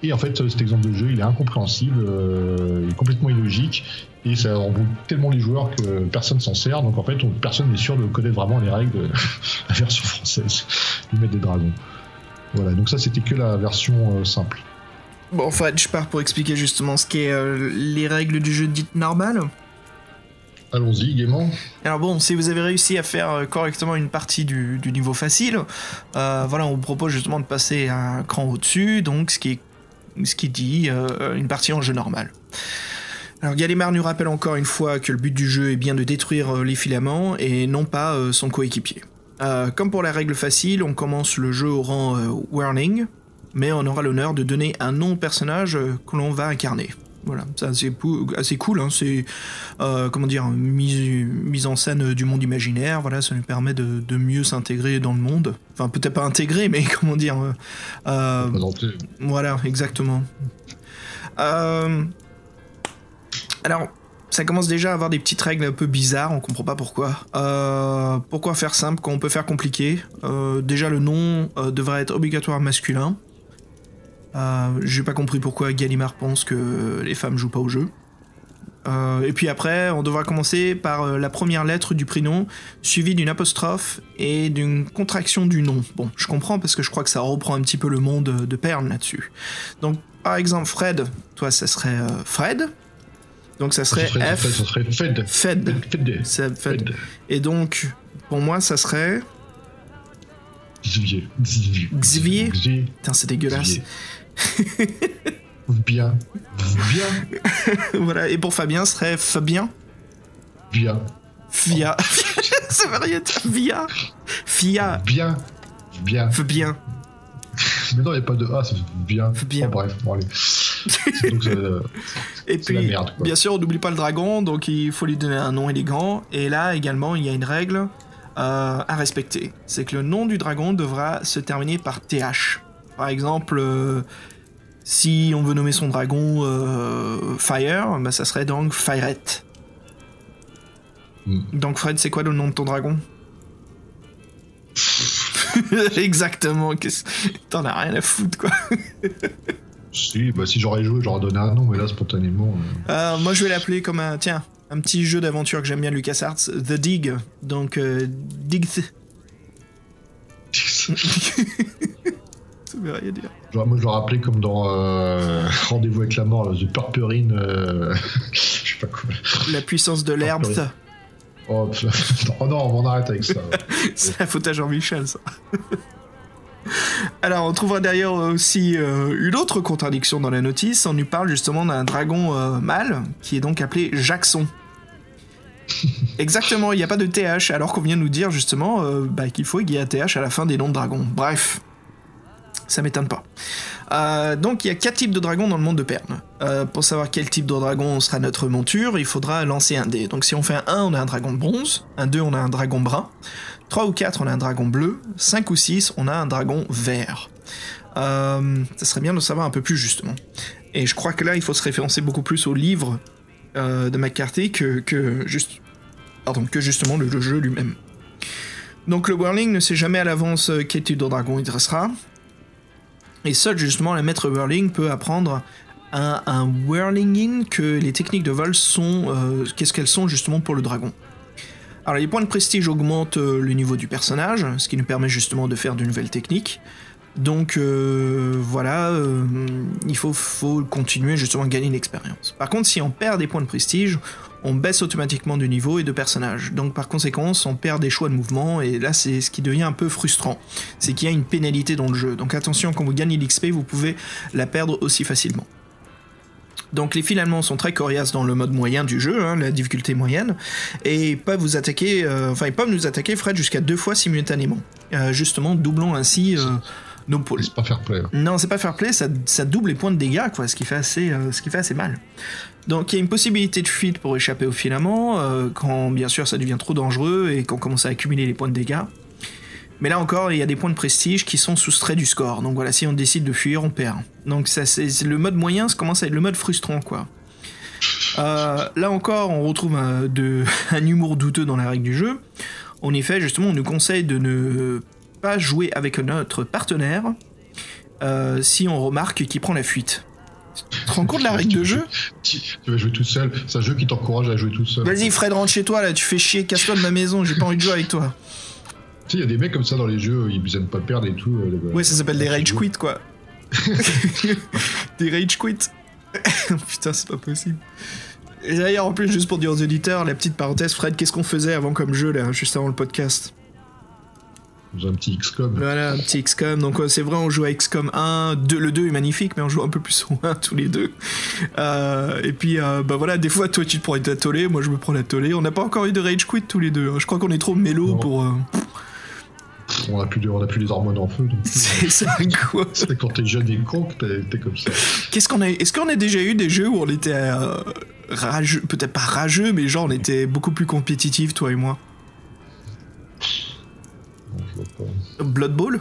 Et en fait, cet exemple de jeu, il est incompréhensible, euh, il est complètement illogique, et ça embrouille tellement les joueurs que personne s'en sert. Donc en fait, personne n'est sûr de connaître vraiment les règles de la version française du Maître des Dragons. Voilà, donc ça c'était que la version euh, simple. Bon, en fait, je pars pour expliquer justement ce qu'est euh, les règles du jeu dites normales. Allons-y, gaiement. Alors bon, si vous avez réussi à faire correctement une partie du, niveau facile, voilà, on vous propose justement de passer un cran au-dessus, donc ce qui, est, ce qui dit une partie en jeu normal. Alors Gallimard nous rappelle encore une fois que le but du jeu est bien de détruire les filaments et non pas son coéquipier. Euh, comme pour la règle facile, on commence le jeu au rang euh, Warning, mais on aura l'honneur de donner un nom au personnage euh, que l'on va incarner. Voilà, c'est assez, cool, hein, c'est comment dire, mise, mise en scène du monde imaginaire, voilà, ça nous permet de, mieux s'intégrer dans le monde. Enfin, peut-être pas intégrer, mais comment dire. voilà, exactement. alors, ça commence déjà à avoir des petites règles un peu bizarres, on comprend pas pourquoi. Euh, pourquoi faire simple quand on peut faire compliqué? Euh, Déjà le nom euh, devrait être obligatoire masculin. J'ai pas compris pourquoi Gallimard pense que les femmes jouent pas au jeu. et puis après, on devra commencer par la première lettre du prénom, suivie d'une apostrophe et d'une contraction du nom. Bon, je comprends parce que je crois que ça reprend un petit peu le monde de Perne là-dessus. Donc, par exemple, Fred, toi, ça serait Fred. Donc ça serait, F. Ça serait Fed. Fed. Fed. Fed. Et donc, pour moi, ça serait. Xavier. Xavier. Putain, c'est dégueulasse. Bien. Bien. voilà, et pour Fabien, ce serait Fabien. Bien. Fia. rien dire. Via. Fia. Bien. Bien. Fabien. Mais non, il n'y a pas de A, c'est bien. bien. Oh, bref, bon, allez. donc, et puis, la merde, bien sûr, on n'oublie pas le dragon, donc il faut lui donner un nom élégant. Et là, également, il y a une règle euh, à respecter. C'est que le nom du dragon devra se terminer par TH. Par exemple, euh, si on veut nommer son dragon euh, Fire, bah, ça serait donc Firette. Hmm. Donc Fred, c'est quoi le nom de ton dragon? Exactement. T'en as rien à foutre, quoi. si, bah si j'aurais joué, j'aurais donné un nom, mais là, spontanément. Euh... moi, je vais l'appeler comme un. Tiens, un petit jeu d'aventure que j'aime bien, LucasArts, The Dig. Donc, Dig. Ça veut rien dire. Genre, moi, je l'aurais appelé comme dans euh, Rendez-vous avec la mort, The Purpurine. Euh, je sais pas quoi. La puissance de l'herbe. Oh, oh, non, on arrête avec ça. c'est la faute à Jean-Michel, ça. Alors, on trouvera d'ailleurs aussi euh, une autre contradiction dans la notice. On nous parle justement d'un dragon euh, mâle qui est donc appelé Jackson. Exactement, il n'y a pas de TH, alors qu'on vient nous dire justement euh, bah, qu'il faut qu'il y ait un TH à la fin des noms de dragons. Bref, ça m'étonne pas. Euh, donc il y a quatre types de dragons dans le monde de Perne. Euh, pour savoir quel type de dragon sera notre monture, il faudra lancer un dé. Donc si on fait un 1, on a un dragon de bronze, un 2, on a un dragon brun, 3 ou 4, on a un dragon bleu, 5 ou 6, on a un dragon vert. Euh, ça serait bien de savoir un peu plus justement. Et je crois que là, il faut se référencer beaucoup plus au livre de McCarthy que, que, juste, pardon, que justement le, jeu lui-même. Donc le Whirling ne sait jamais à l'avance quel type de dragon il dressera. Et seul justement le maître whirling peut apprendre un, un whirlinging que les techniques de vol sont, euh, qu'est-ce qu'elles sont justement pour le dragon. Alors les points de prestige augmentent euh, le niveau du personnage, ce qui nous permet justement de faire de nouvelles techniques. Donc euh, voilà, il faut, continuer justement à gagner l'expérience. Par contre, si on perd des points de prestige, on baisse automatiquement de niveau et de personnage. Donc par conséquent, on perd des choix de mouvement et là c'est ce qui devient un peu frustrant. C'est qu'il y a une pénalité dans le jeu. Donc attention, quand vous gagnez l'XP, vous pouvez la perdre aussi facilement. Donc les fils sont très coriaces dans le mode moyen du jeu, hein, la difficulté moyenne, et peuvent vous attaquer, euh, enfin ils peuvent nous attaquer Fred jusqu'à deux fois simultanément, euh, justement doublant ainsi euh, nos pôles. C'est pas fair play. Hein. Non, c'est pas fair play, ça, double les points de dégâts, quoi, ce qui fait assez, ce qui fait assez mal. Donc il y a une possibilité de fuite pour échapper au filament, euh, quand bien sûr ça devient trop dangereux et qu'on commence à accumuler les points de dégâts. Mais là encore, il y a des points de prestige qui sont soustraits du score. Donc voilà, si on décide de fuir, on perd. Donc ça, c'est le mode moyen, ça commence à être le mode frustrant, quoi. Euh, là encore, on retrouve un, de, un humour douteux dans la règle du jeu. En effet, justement, on nous conseille de ne pas jouer avec notre partenaire, euh, si on remarque qu'il prend la fuite. Tu te rends compte de la règle de jeu? Tu vas jouer tout seul. C'est un jeu qui t'encourage à jouer tout seul. Vas-y, Fred, rentre chez toi là, tu fais chier, casse-toi de ma maison, j'ai pas envie de jouer avec toi. Tu sais, il y a des mecs comme ça dans les jeux, ils aiment pas perdre et tout. euh, Ouais, ça s'appelle des rage quit quoi. des rage quit. Putain, c'est pas possible. Et d'ailleurs, en plus, juste pour dire aux auditeurs, la petite parenthèse, Fred, qu'est-ce qu'on faisait avant comme jeu là, juste avant le podcast? Un petit XCOM. Voilà, un petit XCOM. Donc, ouais, c'est vrai, on joue à XCOM 1. 2, le 2 est magnifique, mais on joue un peu plus au 1 tous les deux. Euh, et puis, euh, bah voilà, des fois, toi, tu te prends ta tollée, moi, je me prends la tollée. On n'a pas encore eu de rage quit tous les deux. hein. Je crois qu'on est trop mélo Non. pour. euh, On a plus de- on a plus les hormones en feu. C'est ça, quoi. C'est quand t'es jeune et con que t'es- comme ça. Qu'est-ce qu'on a Est-ce qu'on a déjà eu des jeux où on était euh, rageux, peut-être pas rageux, mais genre on était beaucoup plus compétitifs, toi et moi? Blood Bowl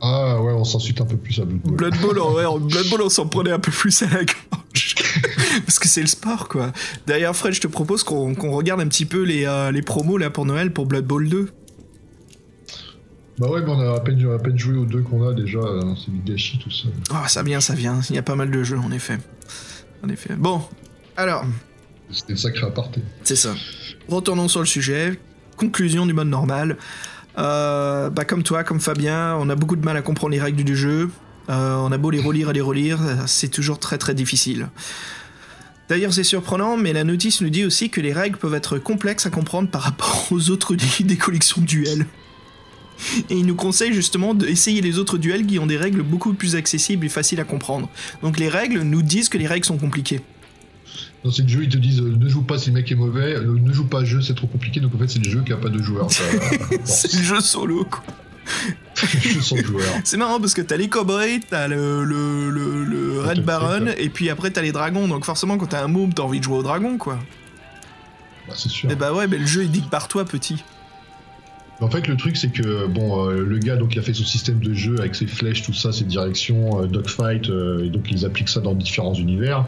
Ah ouais, on s'insulte un peu plus à Blood Bowl. Blood Bowl, en- ouais, en Blood Bowl, on s'en prenait un peu plus à la gorge. Parce que c'est le sport, quoi. D'ailleurs, Fred, je te propose qu'on qu'on regarde un petit peu les, euh, les promos là pour Noël pour Blood Bowl 2. Bah ouais, mais on a à peine, à peine joué aux deux qu'on a déjà. euh, C'est du gâchis tout ça. Ah, ça vient, ça vient. Il y a pas mal de jeux, en effet. En effet. Bon, alors, C'était une sacrée aparté. C'est ça. Retournons sur le sujet. Conclusion du mode normal. Euh, bah comme toi, comme Fabien, on a beaucoup de mal à comprendre les règles du jeu. Euh, on a beau les relire et les relire, c'est toujours très très difficile. D'ailleurs, c'est surprenant, mais la notice nous dit aussi que les règles peuvent être complexes à comprendre par rapport aux autres des collections de duels. Et il nous conseille justement d'essayer les autres duels qui ont des règles beaucoup plus accessibles et faciles à comprendre. Donc les règles nous disent que les règles sont compliquées. Dans ces jeux, ils te disent euh, ne joue pas si le mec est mauvais, euh, ne joue pas à jeu, c'est trop compliqué. Donc en fait, c'est le jeu qui a pas de joueurs. Ça, c'est le jeu solo, quoi. C'est marrant parce que t'as les cowboys, t'as le, le, le, le Red Baron, et puis après t'as les dragons. Donc forcément, quand t'as un môme, t'as envie de jouer au dragon, quoi. Bah, c'est sûr. Et bah ouais, mais le jeu il dit par toi, petit. En fait, le truc, c'est que bon, euh, le gars donc il a fait son système de jeu avec ses flèches, tout ça, ses directions, euh, dogfight, euh, et donc ils appliquent ça dans différents univers.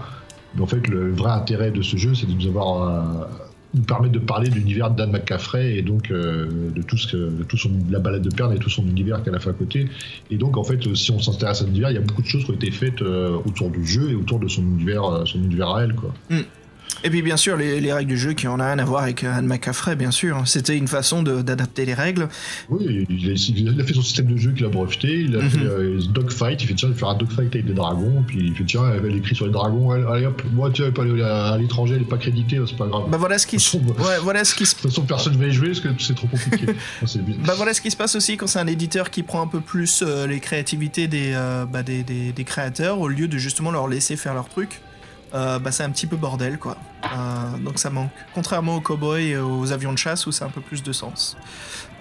Mais en fait, le vrai intérêt de ce jeu, c'est de nous avoir, euh, nous permettre de parler de l'univers d'Anne McCaffrey et donc euh, de tout ce que, de tout son, la balade de Perne et tout son univers qu'elle a fait à côté. Et donc, en fait, si on s'intéresse à l'univers, il y a beaucoup de choses qui ont été faites euh, autour du jeu et autour de son univers, euh, son univers à elle, quoi. Et puis bien sûr, les, les règles du jeu qui en a rien à voir avec Anne McCaffrey, bien sûr. C'était une façon de- d'adapter les règles. Oui, il a, il a fait son système de jeu qu'il a breveté, il a Mhm. fait euh, dogfight, il fait tiens, je vais faire un dogfight avec des dragons, puis il fait tiens, elle écrit sur les dragons, elle- allez hop, moi tu vas pas aller à, l'étranger, elle est pas créditée, c'est pas grave. Bah voilà ce qui se... De toute Ouais, voilà ce qui se... façon, personne va y jouer parce que c'est trop compliqué. Bah voilà ce qui se passe aussi quand c'est un éditeur qui prend un peu plus euh, les créativités des, euh, bah, des, des- des créateurs au lieu de justement leur laisser faire leur truc. Euh, bah c'est un petit peu bordel quoi. Euh, donc ça manque. Contrairement aux cowboys et aux avions de chasse où c'est un peu plus de sens.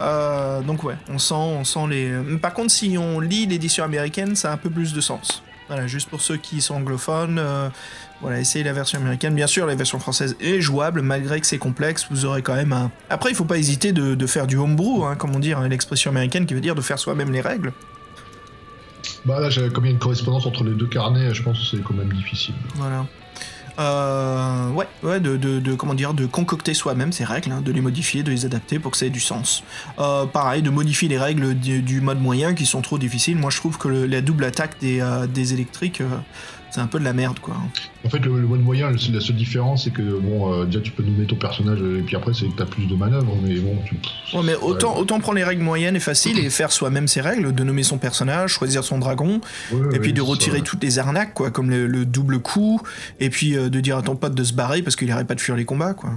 Euh, donc ouais, on sent, on sent les. Par contre, si on lit l'édition américaine, ça a un peu plus de sens. Voilà, juste pour ceux qui sont anglophones, voilà, essayez la version américaine. Bien sûr, la version française est jouable, malgré que c'est complexe, vous aurez quand même un. Après, il faut pas hésiter de, de faire du homebrew, hein, comme on dit, hein, l'expression américaine qui veut dire de faire soi-même les règles. Bah là, comme il y a une correspondance entre les deux carnets, je pense que c'est quand même difficile. Voilà. Euh, ouais, ouais, de, de, comment dire, de concocter soi-même ces règles, hein, de les modifier, de les adapter pour que ça ait du sens. Euh, pareil, de modifier les règles du, mode moyen qui sont trop difficiles. Moi, je trouve que la double attaque des, euh, des électriques, c'est un peu de la merde, quoi. En fait, le, le mode moyen, la seule différence, c'est que bon, euh, déjà tu peux nommer ton personnage, et puis après, c'est que t'as plus de manœuvres, mais bon, tu. Ouais, mais autant, autant prendre les règles moyennes et faciles et faire soi-même ses règles, de nommer son personnage, choisir son dragon, Ouais, et puis de retirer ça. toutes les arnaques, quoi, comme le, le double coup, et puis euh, de dire à ton pote de se barrer parce qu'il arrête pas de fuir les combats, quoi.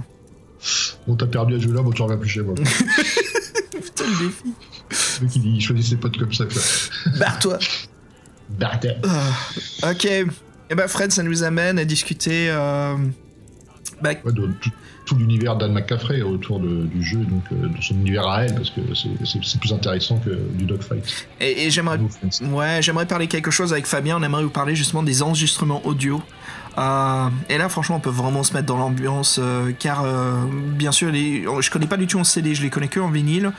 Bon, t'as perdu à ce jeu-là, bon, tu reviens plus chez moi. Putain, le défi. Le mec, il, choisit ses potes comme ça, quoi. Barre-toi. T'es- Ah, ok. Et ben Fred, ça nous amène à discuter. euh, bah, ouais, de tout, tout l'univers d'Anne McCaffrey autour de- du jeu, donc euh, de son univers à elle, parce que c'est- plus intéressant que du dogfight. et, et j'aimerais, ouais, j'aimerais parler quelque chose avec Fabien. On aimerait vous parler justement des enregistrements audio. Euh, et là, franchement, on peut vraiment se mettre dans l'ambiance, euh, car euh, bien sûr, les, je connais pas du tout en CD, je les connais que en vinyle.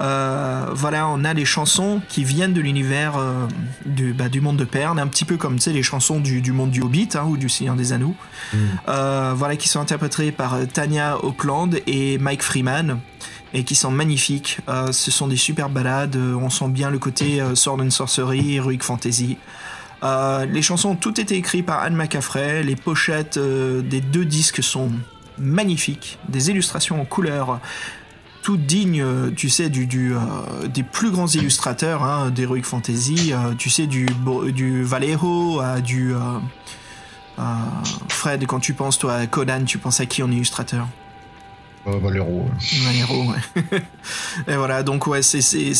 Euh, voilà, on a les chansons qui viennent de l'univers euh, du, bah, du monde de Perne, un petit peu comme tu sais les chansons du, du monde du Hobbit hein, ou du Seigneur des Anneaux. Mm. Euh, voilà, qui sont interprétées par euh, Tanya Auckland et Mike Freeman. et qui sont magnifiques. ce sont des super balades, on sent bien le côté Sword and Sorcery, Heroic Fantasy. les chansons ont toutes été écrites par Anne McCaffrey, les pochettes des deux disques sont magnifiques, des illustrations en couleur tout digne, euh, tu sais, du, du euh, des plus grands illustrateurs hein, d'Heroic Fantasy, euh, tu sais, du, du Vallejo à du. Fred, quand tu penses, toi, à Conan, tu penses à qui en illustrateur? Valero. Valero, ouais. Et voilà, donc, ouais, c'est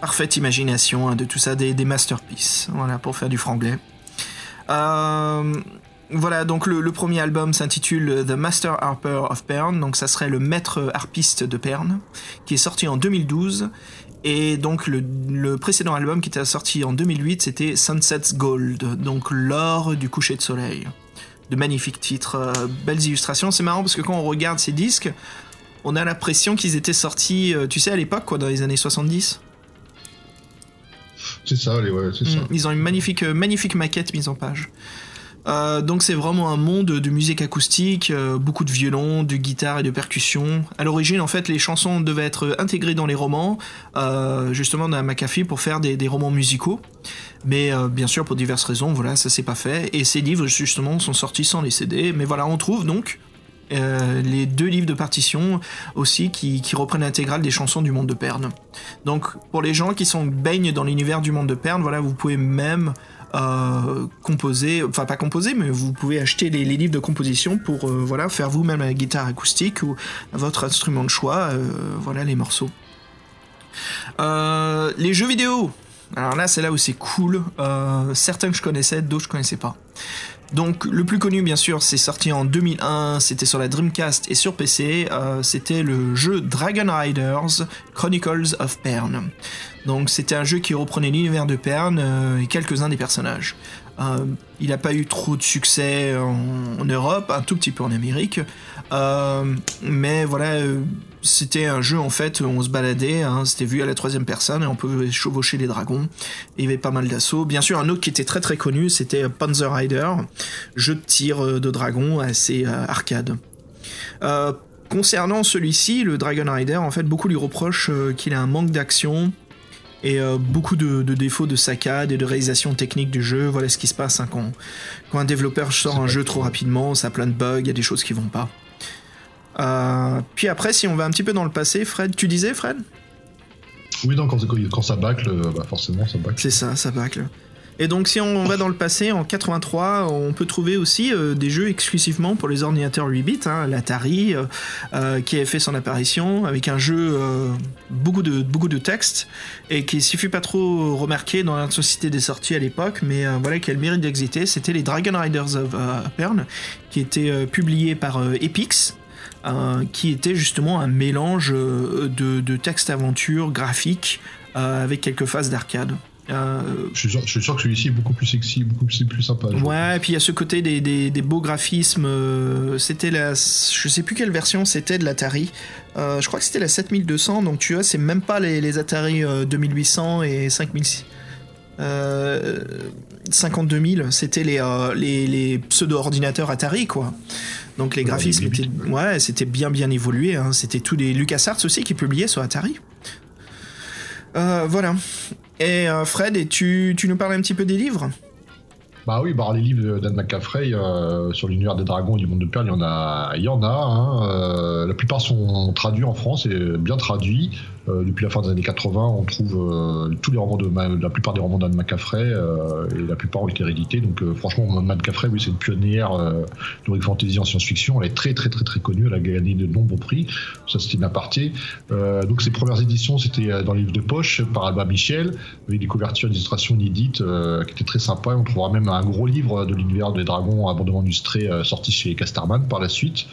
parfaite imagination hein, de tout ça, des, des masterpieces, voilà, pour faire du franglais. Euh, voilà, donc le, premier album s'intitule The Master Harper of Pern, donc ça serait le maître harpiste de Pern, qui est sorti en 2012. Et donc le, précédent album qui était sorti en 2008, c'était Sunset's Gold, donc l'or du coucher de soleil. De magnifiques titres, euh, belles illustrations. C'est marrant parce que quand on regarde ces disques, on a l'impression qu'ils étaient sortis, euh, tu sais, à l'époque, quoi, dans les années 70. C'est ça, ouais, c'est ça. Mm, ils ont une magnifique, euh, magnifique maquette mise en page. Euh, donc c'est vraiment un monde de musique acoustique, euh, beaucoup de violon, de guitare et de percussion. À l'origine, en fait, les chansons devaient être intégrées dans les romans, euh, justement dans McAfee pour faire des, romans musicaux. Mais bien sûr, pour diverses raisons, voilà, ça s'est pas fait. Et ces livres, justement, sont sortis sans les CD. Mais voilà, on trouve donc les deux livres de partition aussi qui, reprennent l'intégrale des chansons du monde de Perne. Donc pour les gens qui sont baignent dans l'univers du monde de Perne, voilà, vous pouvez même euh, composer, enfin pas composer, mais vous pouvez acheter les, livres de composition pour euh, voilà faire vous-même la guitare acoustique ou votre instrument de choix, euh, voilà les morceaux. les jeux vidéo. Alors là, c'est là où c'est cool. certains que je connaissais, d'autres je connaissais pas. Donc le plus connu bien sûr c'est sorti en 2001, c'était sur la Dreamcast et sur PC, c'était le jeu Dragon Riders Chronicles of Pern. Donc c'était un jeu qui reprenait l'univers de Pern euh, et quelques-uns des personnages. Euh, il n'a pas eu trop de succès en, Europe, un tout petit peu en Amérique, euh, mais voilà, c'était un jeu en fait où on se baladait, hein, c'était vu à la troisième personne et on pouvait chevaucher les dragons. il y avait pas mal d'assauts. Bien sûr, un autre qui était très très connu, c'était Panzer Rider, jeu de tir de dragons assez arcade. concernant celui-ci, le Dragon Rider, en fait, beaucoup lui reprochent qu'il a un manque d'action, et euh, beaucoup de, défauts de saccade et de réalisation technique du jeu. Voilà ce qui se passe hein, quand, un développeur sort un jeu trop rapidement, ça a plein de bugs, il y a des choses qui vont pas. Euh, puis après, si on va un petit peu dans le passé, Fred, tu disais, Fred? Oui, donc quand, ça bâcle, euh, bah forcément ça bâcle. C'est ça, ça bâcle. Et donc si on va dans le passé, en 83, on peut trouver aussi euh, des jeux exclusivement pour les ordinateurs 8 bits, hein, l'Atari, euh, qui a fait son apparition avec un jeu beaucoup de beaucoup de texte et qui s'y fut pas trop remarqué dans la société des sorties à l'époque, mais voilà qui a le mérite d'exister. C'était les Dragon Riders of Pern, qui était publié par Epix. Qui était justement un mélange de, de texte aventure graphique avec quelques phases d'arcade. Euh, je, suis sûr, que celui-ci est beaucoup plus sexy, beaucoup plus, plus sympa. Ouais, et puis il y a ce côté des, des, beaux graphismes. Euh, c'était la. Je sais plus quelle version c'était de l'Atari. Euh, je crois que c'était la 7200, donc tu vois, c'est même pas les, les Atari 2800 et 5000. 52 c'était les, les, les pseudo-ordinateurs Atari, quoi. Donc les graphismes étaient, ouais, c'était bien bien évolué. Hein. C'était tous les LucasArts aussi qui publiaient sur Atari. voilà. Et euh, Fred, et tu, tu nous parles un petit peu des livres? Bah oui, bah les livres d'Anne McCaffrey euh, sur l'univers des dragons et du monde de perles, il y en a, il y en a. Hein, euh, la plupart sont traduits en France et bien traduits. Euh, depuis la fin des années 80, on trouve tous les romans de la plupart des romans d'Anne McCaffrey et la plupart ont été réédités. Donc franchement, Anne McCaffrey, oui, c'est une pionnière de fantasy en science-fiction. Elle est très très très très connue. Elle a gagné de nombreux prix. Ça, c'était une aparté. donc ses premières éditions, c'était dans les livres de poche par Alba Michel, avec des couvertures d'illustrations inédites qui étaient très sympas. on trouvera même un gros livre de l'univers des dragons abondamment illustré euh, sorti chez Casterman par la suite.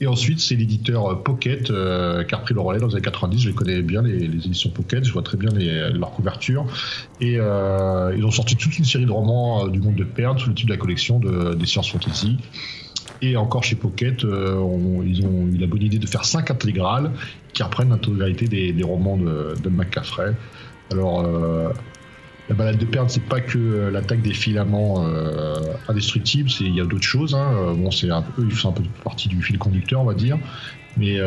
Et ensuite, c'est l'éditeur euh, Pocket euh, qui a repris le relais dans les années 90. Je connais bien, les, éditions Pocket. Je vois très bien les, leurs couvertures. Et ils ont sorti toute une série de romans du monde de Perne sous le type de la collection de, des sciences fantasy. Et encore chez Pocket, ils ont eu la bonne idée de faire cinq intégrales qui reprennent l'intégralité des, des romans de, de McCaffrey. Alors, la balade de perles, c'est pas que l'attaque des filaments indestructibles, il y a d'autres choses. Hein. Bon, c'est un peu, ils font un peu partie du fil conducteur, on va dire. Mais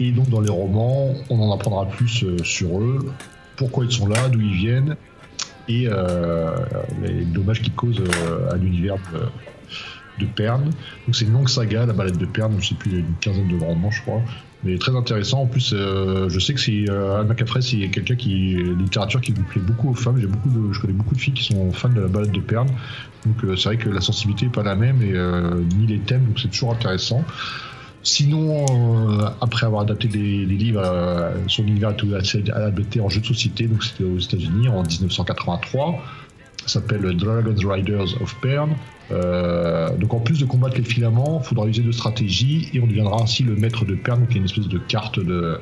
et donc dans les romans, on en apprendra plus sur eux, pourquoi ils sont là, d'où ils viennent, et les dommages qu'ils causent à l'univers de, de Perne. Donc c'est une longue saga, la balade de Perne, je sais plus, une quinzaine de romans, je crois mais très intéressant. En plus, euh, je sais que c'est euh, Anne c'est quelqu'un qui littérature qui lui plaît beaucoup aux femmes. J'ai beaucoup de, je connais beaucoup de filles qui sont fans de la balade de Perne. Donc euh, c'est vrai que la sensibilité n'est pas la même et ni les thèmes, donc c'est toujours intéressant. Sinon, après avoir adapté des, livres, son univers été adapté en jeu de société, donc c'était aux États-Unis en 1983 s'appelle Dragon's Riders of Pern. Euh, donc en plus de combattre les filaments, il faudra user de stratégie et on deviendra ainsi le maître de Pern, y a une espèce de carte de,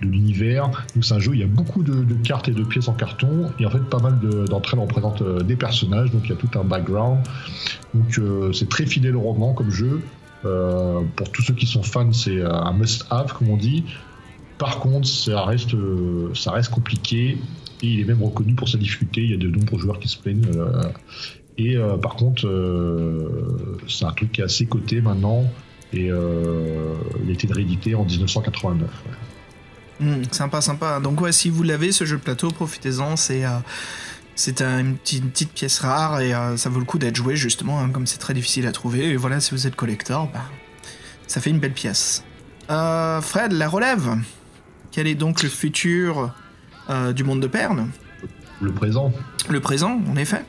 l'univers. Donc c'est un jeu, il y a beaucoup de, cartes et de pièces en carton et en fait pas mal d'entre elles représentent euh, des personnages, donc il y a tout un background. Donc euh, c'est très fidèle au roman comme jeu. pour tous ceux qui sont fans, c'est un must-have comme on dit. Par contre, ça reste compliqué il est même reconnu pour sa difficulté. Il y a de nombreux joueurs qui se plaignent. Euh, et euh, par contre, euh, c'est un truc qui est assez coté maintenant. Et il a été réédité en 1989. Hmm, sympa, sympa. Donc ouais, si vous l'avez, ce jeu de plateau, profitez-en. C'est c'est une, petite, pièce rare et ça vaut le coup d'être joué justement, hein, comme c'est très difficile à trouver. Et voilà, si vous êtes collector, bah, ça fait une belle pièce. Fred, la relève. Quel est donc le futur euh, du monde de Perne. Le présent. Le présent, en effet.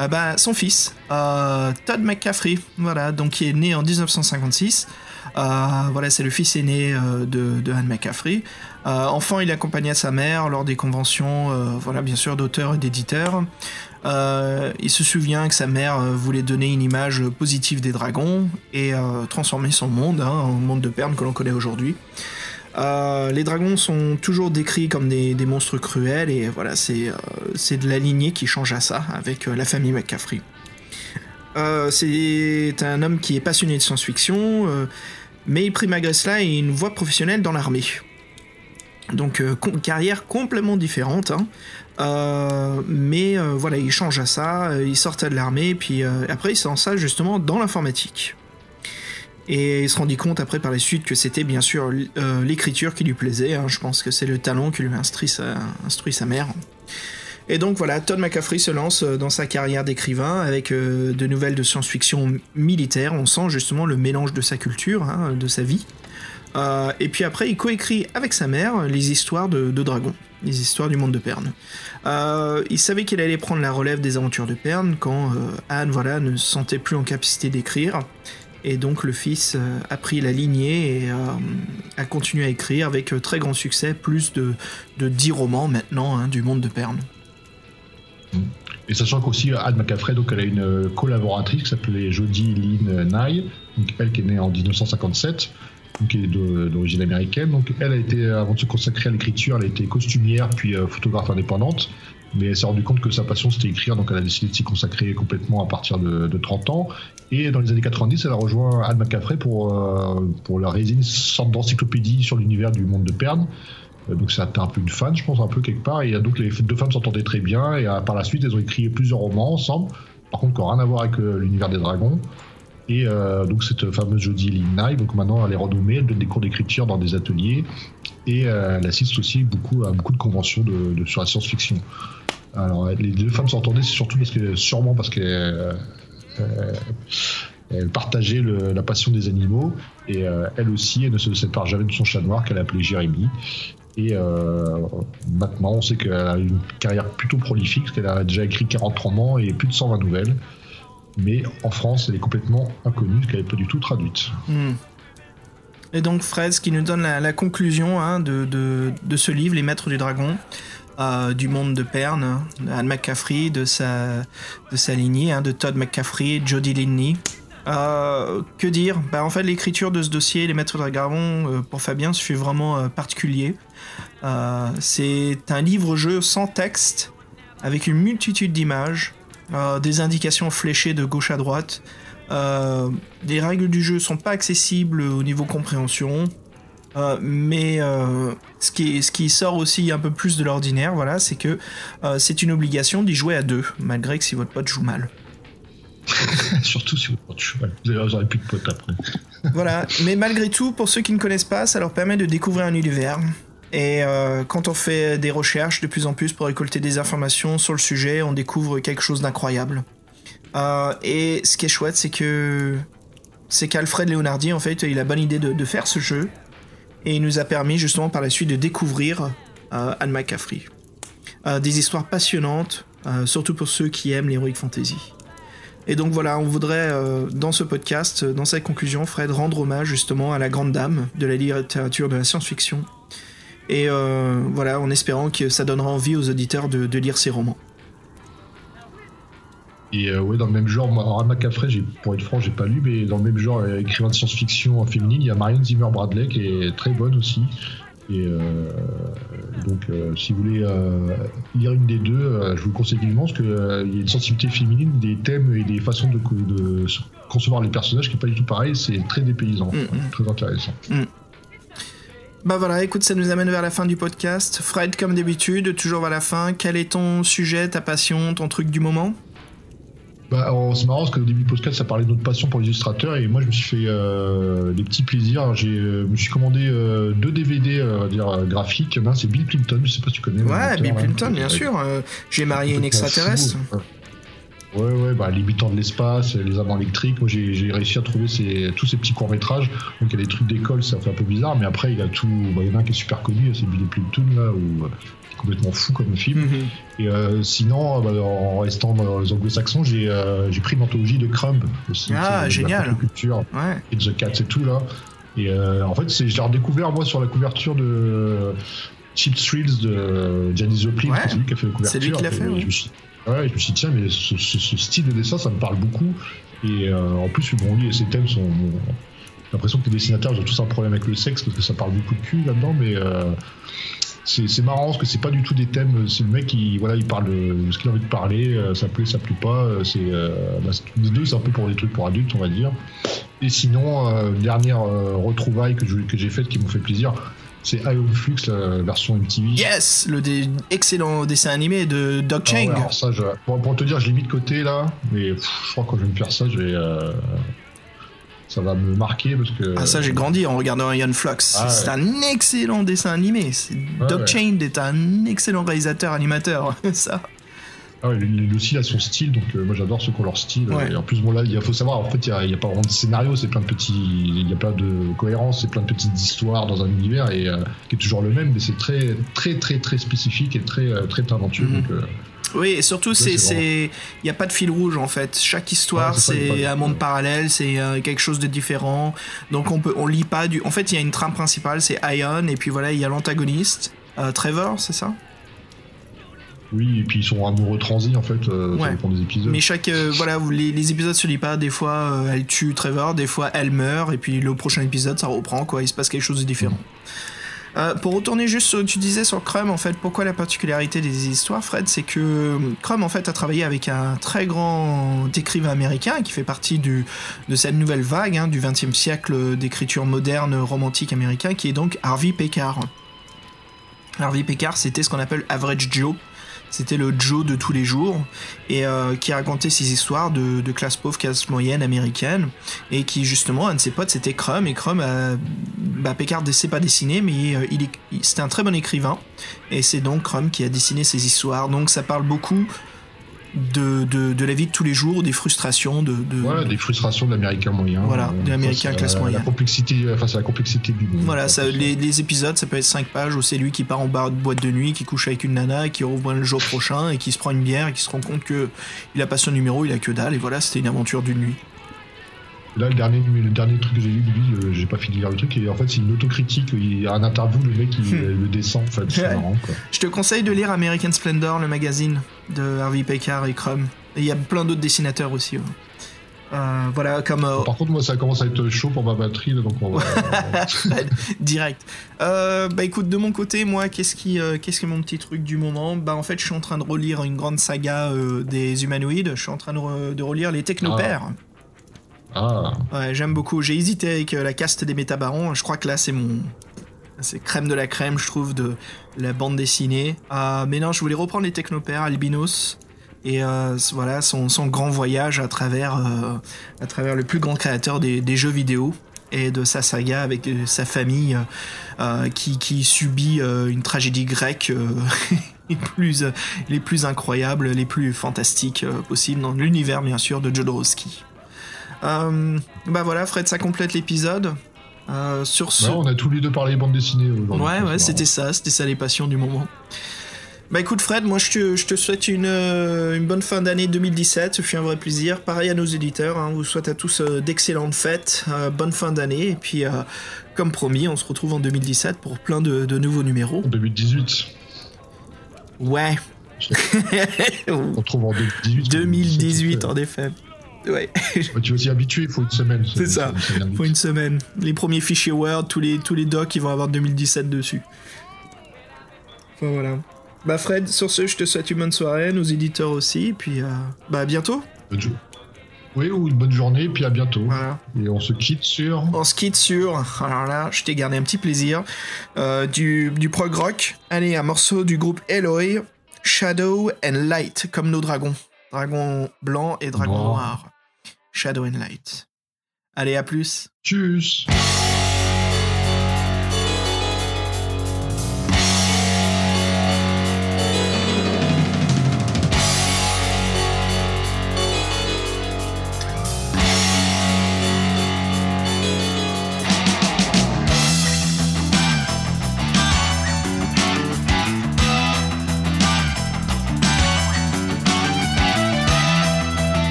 Euh, bah, son fils, euh, Todd McCaffrey, voilà, donc qui est né en 1956. voilà, c'est le fils aîné de, Anne McCaffrey. enfant, il accompagnait sa mère lors des conventions, voilà, bien sûr, d'auteurs et d'éditeurs. il se souvient que sa mère voulait donner une image positive des dragons et transformer son monde, hein, en monde de Perne que l'on connaît aujourd'hui. Euh, les dragons sont toujours décrits comme des, monstres cruels et voilà, euh, c'est de la lignée qui change à ça avec euh, la famille McCaffrey. c'est un homme qui est passionné de science-fiction, mais il prit malgré cela une voie professionnelle dans l'armée. Donc carrière complètement différente, hein. mais voilà, il change à ça, il sortait de l'armée, puis après il s'en ça justement dans l'informatique. Et il se rendit compte après par la suite que c'était bien sûr euh, l'écriture qui lui plaisait. Hein. Je pense que c'est le talent qui lui instruit sa, sa mère. Et donc voilà, Todd McCaffrey se lance euh, dans sa carrière d'écrivain avec euh, de nouvelles de science-fiction militaire. On sent justement le mélange de sa culture, hein, de sa vie. et puis après, il coécrit avec sa mère les histoires de, dragons, les histoires du monde de Perne. il savait qu'il allait prendre la relève des aventures de Perne quand Anne voilà, ne se sentait plus en capacité d'écrire. Et donc le fils euh, a pris la lignée et euh, a continué à écrire avec euh, très grand succès, plus de, de 10 romans maintenant hein, du monde de Perne. Et sachant qu'aussi Anne McCaffrey, donc elle a une collaboratrice qui s'appelait Jodie Lynn Nye, elle qui est née en 1957, donc qui est d'origine américaine. Donc elle a été, avant de se consacrer à l'écriture, elle a été costumière puis photographe indépendante mais elle s'est rendue compte que sa passion c'était écrire, donc elle a décidé de s'y consacrer complètement à partir de, 30 ans. Et dans les années 90, elle a rejoint Anne McCaffrey pour, euh, pour la sorte d'encyclopédie sur l'univers du monde de Perne. Euh, donc c'était un peu une fan, je pense, un peu quelque part. Et donc les deux femmes s'entendaient très bien. Et euh, par la suite, elles ont écrit plusieurs romans ensemble. Par contre, qui n'ont rien à voir avec l'univers des dragons. Et donc cette fameuse Lynn Nye, donc maintenant elle est renommée, elle donne des cours d'écriture dans des ateliers et elle assiste aussi beaucoup à beaucoup de conventions sur la science-fiction. Alors, les deux femmes s'entendaient, surtout parce que, sûrement parce qu'elles euh, partageaient la passion des animaux. Et euh, elle aussi, elle ne se sépare jamais de son chat noir qu'elle appelait Jérémy. Et euh, maintenant, on sait qu'elle a une carrière plutôt prolifique, parce qu'elle a déjà écrit 40 romans et plus de 120 nouvelles. Mais en France, elle est complètement inconnue, qu'elle n'est pas du tout traduite. Hmm. Et donc Fred, qui nous donne la, conclusion hein, de, de, ce livre, Les Maîtres du Dragon. Euh, du monde de Perne, Anne McCaffrey, de sa, de sa lignée, hein, de Todd McCaffrey, Jodie Linney. Euh, que dire? Bah, En fait, l'écriture de ce dossier, Les Maîtres de Dragon, euh, pour Fabien, se fait vraiment particulier. c'est un livre-jeu sans texte, avec une multitude d'images, des indications fléchées de gauche à droite. les règles du jeu sont pas accessibles au niveau compréhension. Euh, mais euh, ce, qui, ce qui sort aussi un peu plus de l'ordinaire, voilà, c'est que euh, c'est une obligation d'y jouer à deux, malgré que si votre pote joue mal. Surtout si votre pote joue mal. Vous n'aurez plus de potes après. voilà, mais malgré tout, pour ceux qui ne connaissent pas, ça leur permet de découvrir un univers. Et quand on fait des recherches de plus en plus pour récolter des informations sur le sujet, on découvre quelque chose d'incroyable. et ce qui est chouette, c'est que c'est qu'Alfred Leonardi, en fait, il a bonne idée de, faire ce jeu et il nous a permis justement par la suite de découvrir euh, Anne McCaffrey. Euh, des histoires passionnantes, euh, surtout pour ceux qui aiment l'heroic fantasy. Et donc voilà, on voudrait dans ce podcast, dans cette conclusion, Fred, rendre hommage justement à la grande dame de la littérature de la science-fiction. Et voilà, en espérant que ça donnera envie aux auditeurs de lire ses romans. Et euh, ouais, dans le même genre, moi, McCaffrey, pour être franc, j'ai pas lu, mais dans le même genre, euh, écrivain de science-fiction féminine, il y a Marion Zimmer Bradley qui est très bonne aussi. Et euh, donc, si vous voulez lire une des deux, je vous le conseille vivement parce qu'il y a une sensibilité féminine, des thèmes et des façons de, concevoir les personnages qui n'est pas du tout pareil. C'est très dépaysant, mm, mm. très intéressant. Mm. Bah voilà, écoute, ça nous amène vers la fin du podcast. Fred, comme d'habitude, toujours vers la fin. Quel est ton sujet, ta passion, ton truc du moment? Bah, c'est marrant parce qu'au début du podcast, ça parlait de notre passion pour les illustrateurs et moi, je me suis fait euh, des petits plaisirs. J'ai, euh, me suis commandé euh, deux DVD dire, graphiques. C'est Bill Clinton, je sais pas si tu connais. Ouais, Bill Clinton, bien sûr. j'ai marié une extraterrestre. Ouais, ouais, bah, les de l'espace, les amants électriques. Moi, j'ai réussi à trouver ces, tous ces petits courts-métrages. Donc, il y a des trucs d'école, ça fait un peu bizarre, mais après, il y a tout. Bah, il y en a un qui est super connu, c'est Bill Clinton, là, où complètement fou comme film. Mhm. Et euh, sinon, bah, en restant dans les anglo-saxons, j'ai euh, pris une anthologie de Crumb aussi. Ah, génial. Culture ouais. et The Cats et tout là. Et euh, en fait, je l'ai redécouvert moi sur la couverture de Cheap Thrills de Janis Joplin, c'est lui qui a fait la couverture. C'est lui qui l'a fait. Suis, ouais, je me suis dit, tiens, mais ce, style de dessin, ça me parle beaucoup. Et en plus, bon, lui et ses thèmes sont. J'ai l'impression que les dessinateurs ont tous un problème avec le sexe parce que ça parle beaucoup de cul là-dedans, mais c'est marrant parce que c'est pas du tout des thèmes. C'est le mec qui voilà, il parle de ce qu'il a envie de parler. Euh, ça plaît, ça plaît pas. Euh, c'est euh, bah, les deux, c'est un peu pour des trucs pour adultes, on va dire. Et sinon, dernière retrouvaille que j'ai faite qui m'ont fait plaisir, c'est Iron Flux, la version MTV. Yes, le excellent dessin animé de Doc ah Chang. ça, pour, te dire, je l'ai mis de côté là, mais je crois que quand je vais me faire ça, je vais ça va me marquer parce que. Ah, ça, j'ai grandi en regardant Iron Flux. Ah, c'est un excellent dessin animé. Doc Chain est un excellent réalisateur, animateur. ça. Ah ouais, lui aussi a son style, donc euh, moi j'adore ceux qui ont leur style. Et en plus, bon là, il faut savoir, en fait, il n'y a, pas vraiment de scénario, c'est plein de petits. Il y a plein de cohérence, c'est plein de petites histoires dans un univers et euh, qui est toujours le même, mais c'est très, très, très, très spécifique et très, euh, très talentueux. Mhm. Donc, oui, et surtout, c'est, il n'y a pas de fil rouge en fait. Chaque histoire, c'est un monde parallèle, c'est quelque chose de différent. Donc on peut, on lit pas du. En fait, il y a une trame principale, c'est Ion, et puis voilà, il y a l'antagoniste, Trevor, c'est ça? Oui, et puis ils sont amoureux transis en fait, euh, ça dépend des épisodes. Mais chaque, voilà, les, les, épisodes se lient pas. Des fois, elle tue Trevor, des fois, elle meurt, et puis le prochain épisode, ça reprend, quoi. Il se passe quelque chose de différent. Euh, pour retourner juste sur ce que tu disais sur Crum, en fait, pourquoi la particularité des histoires, Fred, c'est que Crum, en fait, a travaillé avec un très grand écrivain américain qui fait partie du, de cette nouvelle vague hein, du XXe siècle d'écriture moderne romantique américain, qui est donc Harvey Pekar. Harvey Pekar, c'était ce qu'on appelle Average Joe. C'était le Joe de tous les jours et euh, qui racontait ses histoires de, classe pauvre, classe moyenne américaine et qui justement un de ses potes c'était Crum et Crum, euh, bah, Pécard ne sait pas dessiner mais euh, il, c'était un très bon écrivain et c'est donc Crum qui a dessiné ses histoires. Donc ça parle beaucoup de, de, la vie de tous les jours, des frustrations de, de des frustrations de l'américain moyen. Voilà, de l'américain classe moyenne. La complexité, face à la complexité du monde. Voilà, ça, les, épisodes, ça peut être 5 pages où c'est lui qui part en bar de boîte de nuit, qui couche avec une nana, qui revoit le jour prochain et qui se prend une bière et qui se rend compte que il a pas son numéro, il a que dalle et voilà, c'était une aventure d'une nuit. Là, le dernier, le dernier truc que j'ai lu de lui, euh, j'ai pas fini de lire le truc, et en fait, c'est une autocritique. Il y a un interview, le mec, il hmm. le descend, en fait. C'est marrant, quoi. Je te conseille de lire American Splendor, le magazine de Harvey Pekar et Crum. Et il y a plein d'autres dessinateurs aussi. Euh, voilà, comme. Euh, Par contre, moi, ça commence à être chaud pour ma batterie, donc on va. Direct. bah écoute, de mon côté, moi, qu'est-ce qui, qu'est-ce qui est mon petit truc du moment? Bah en fait, je suis en train de relire une grande saga des humanoïdes. Je suis en train de, relire les Technopères. Ah. Ah. J'aime beaucoup. J'ai hésité avec euh, la caste des métabarons. Je crois que là, c'est mon. c'est crème de la crème, je trouve, de la bande dessinée. Euh, mais non, je voulais reprendre les Technopères, Albinos, et euh, voilà son, grand voyage à travers, le plus grand créateur des, jeux vidéo et de sa saga avec sa famille qui, qui, subit une tragédie grecque les, plus, les plus incroyables, les plus fantastiques possibles dans l'univers bien sûr de Jodorowsky. Bah voilà, Fred, ça complète l'épisode. Euh, sur ce... on a tous les deux parlé bande dessinée aujourd'hui. Ouais, ouais, c'était ça, c'était ça les passions du moment. Bah écoute Fred, moi je te, je te souhaite une, euh, une, bonne fin d'année 2017, ce fut un vrai plaisir. Pareil à nos éditeurs, hein, vous souhaite à tous euh, d'excellentes fêtes, bonne fin d'année, et puis comme promis, on se retrouve en 2017 pour plein de, de nouveaux numéros. 2018 Ouais. on se retrouve en 2018. 2018 en effet. Ouais. tu vas s'y habituer, il faut une semaine. C'est ça, il faut une semaine. Les premiers fichiers Word, tous les, tous les docs, ils vont avoir 2017 dessus. Enfin voilà. Bah Fred, sur ce, je te souhaite une bonne soirée, nos éditeurs aussi, puis euh, bah à bientôt. Oui, ou une bonne journée, puis à bientôt. Voilà. Et on se quitte sur. On se quitte sur. Alors là, je t'ai gardé un petit plaisir. Euh, du, du prog rock. Allez, un morceau du groupe Eloy, Shadow and Light, comme nos dragons. Dragon blanc et dragon noir. Shadow and Light. Allez, à plus. Tchuss.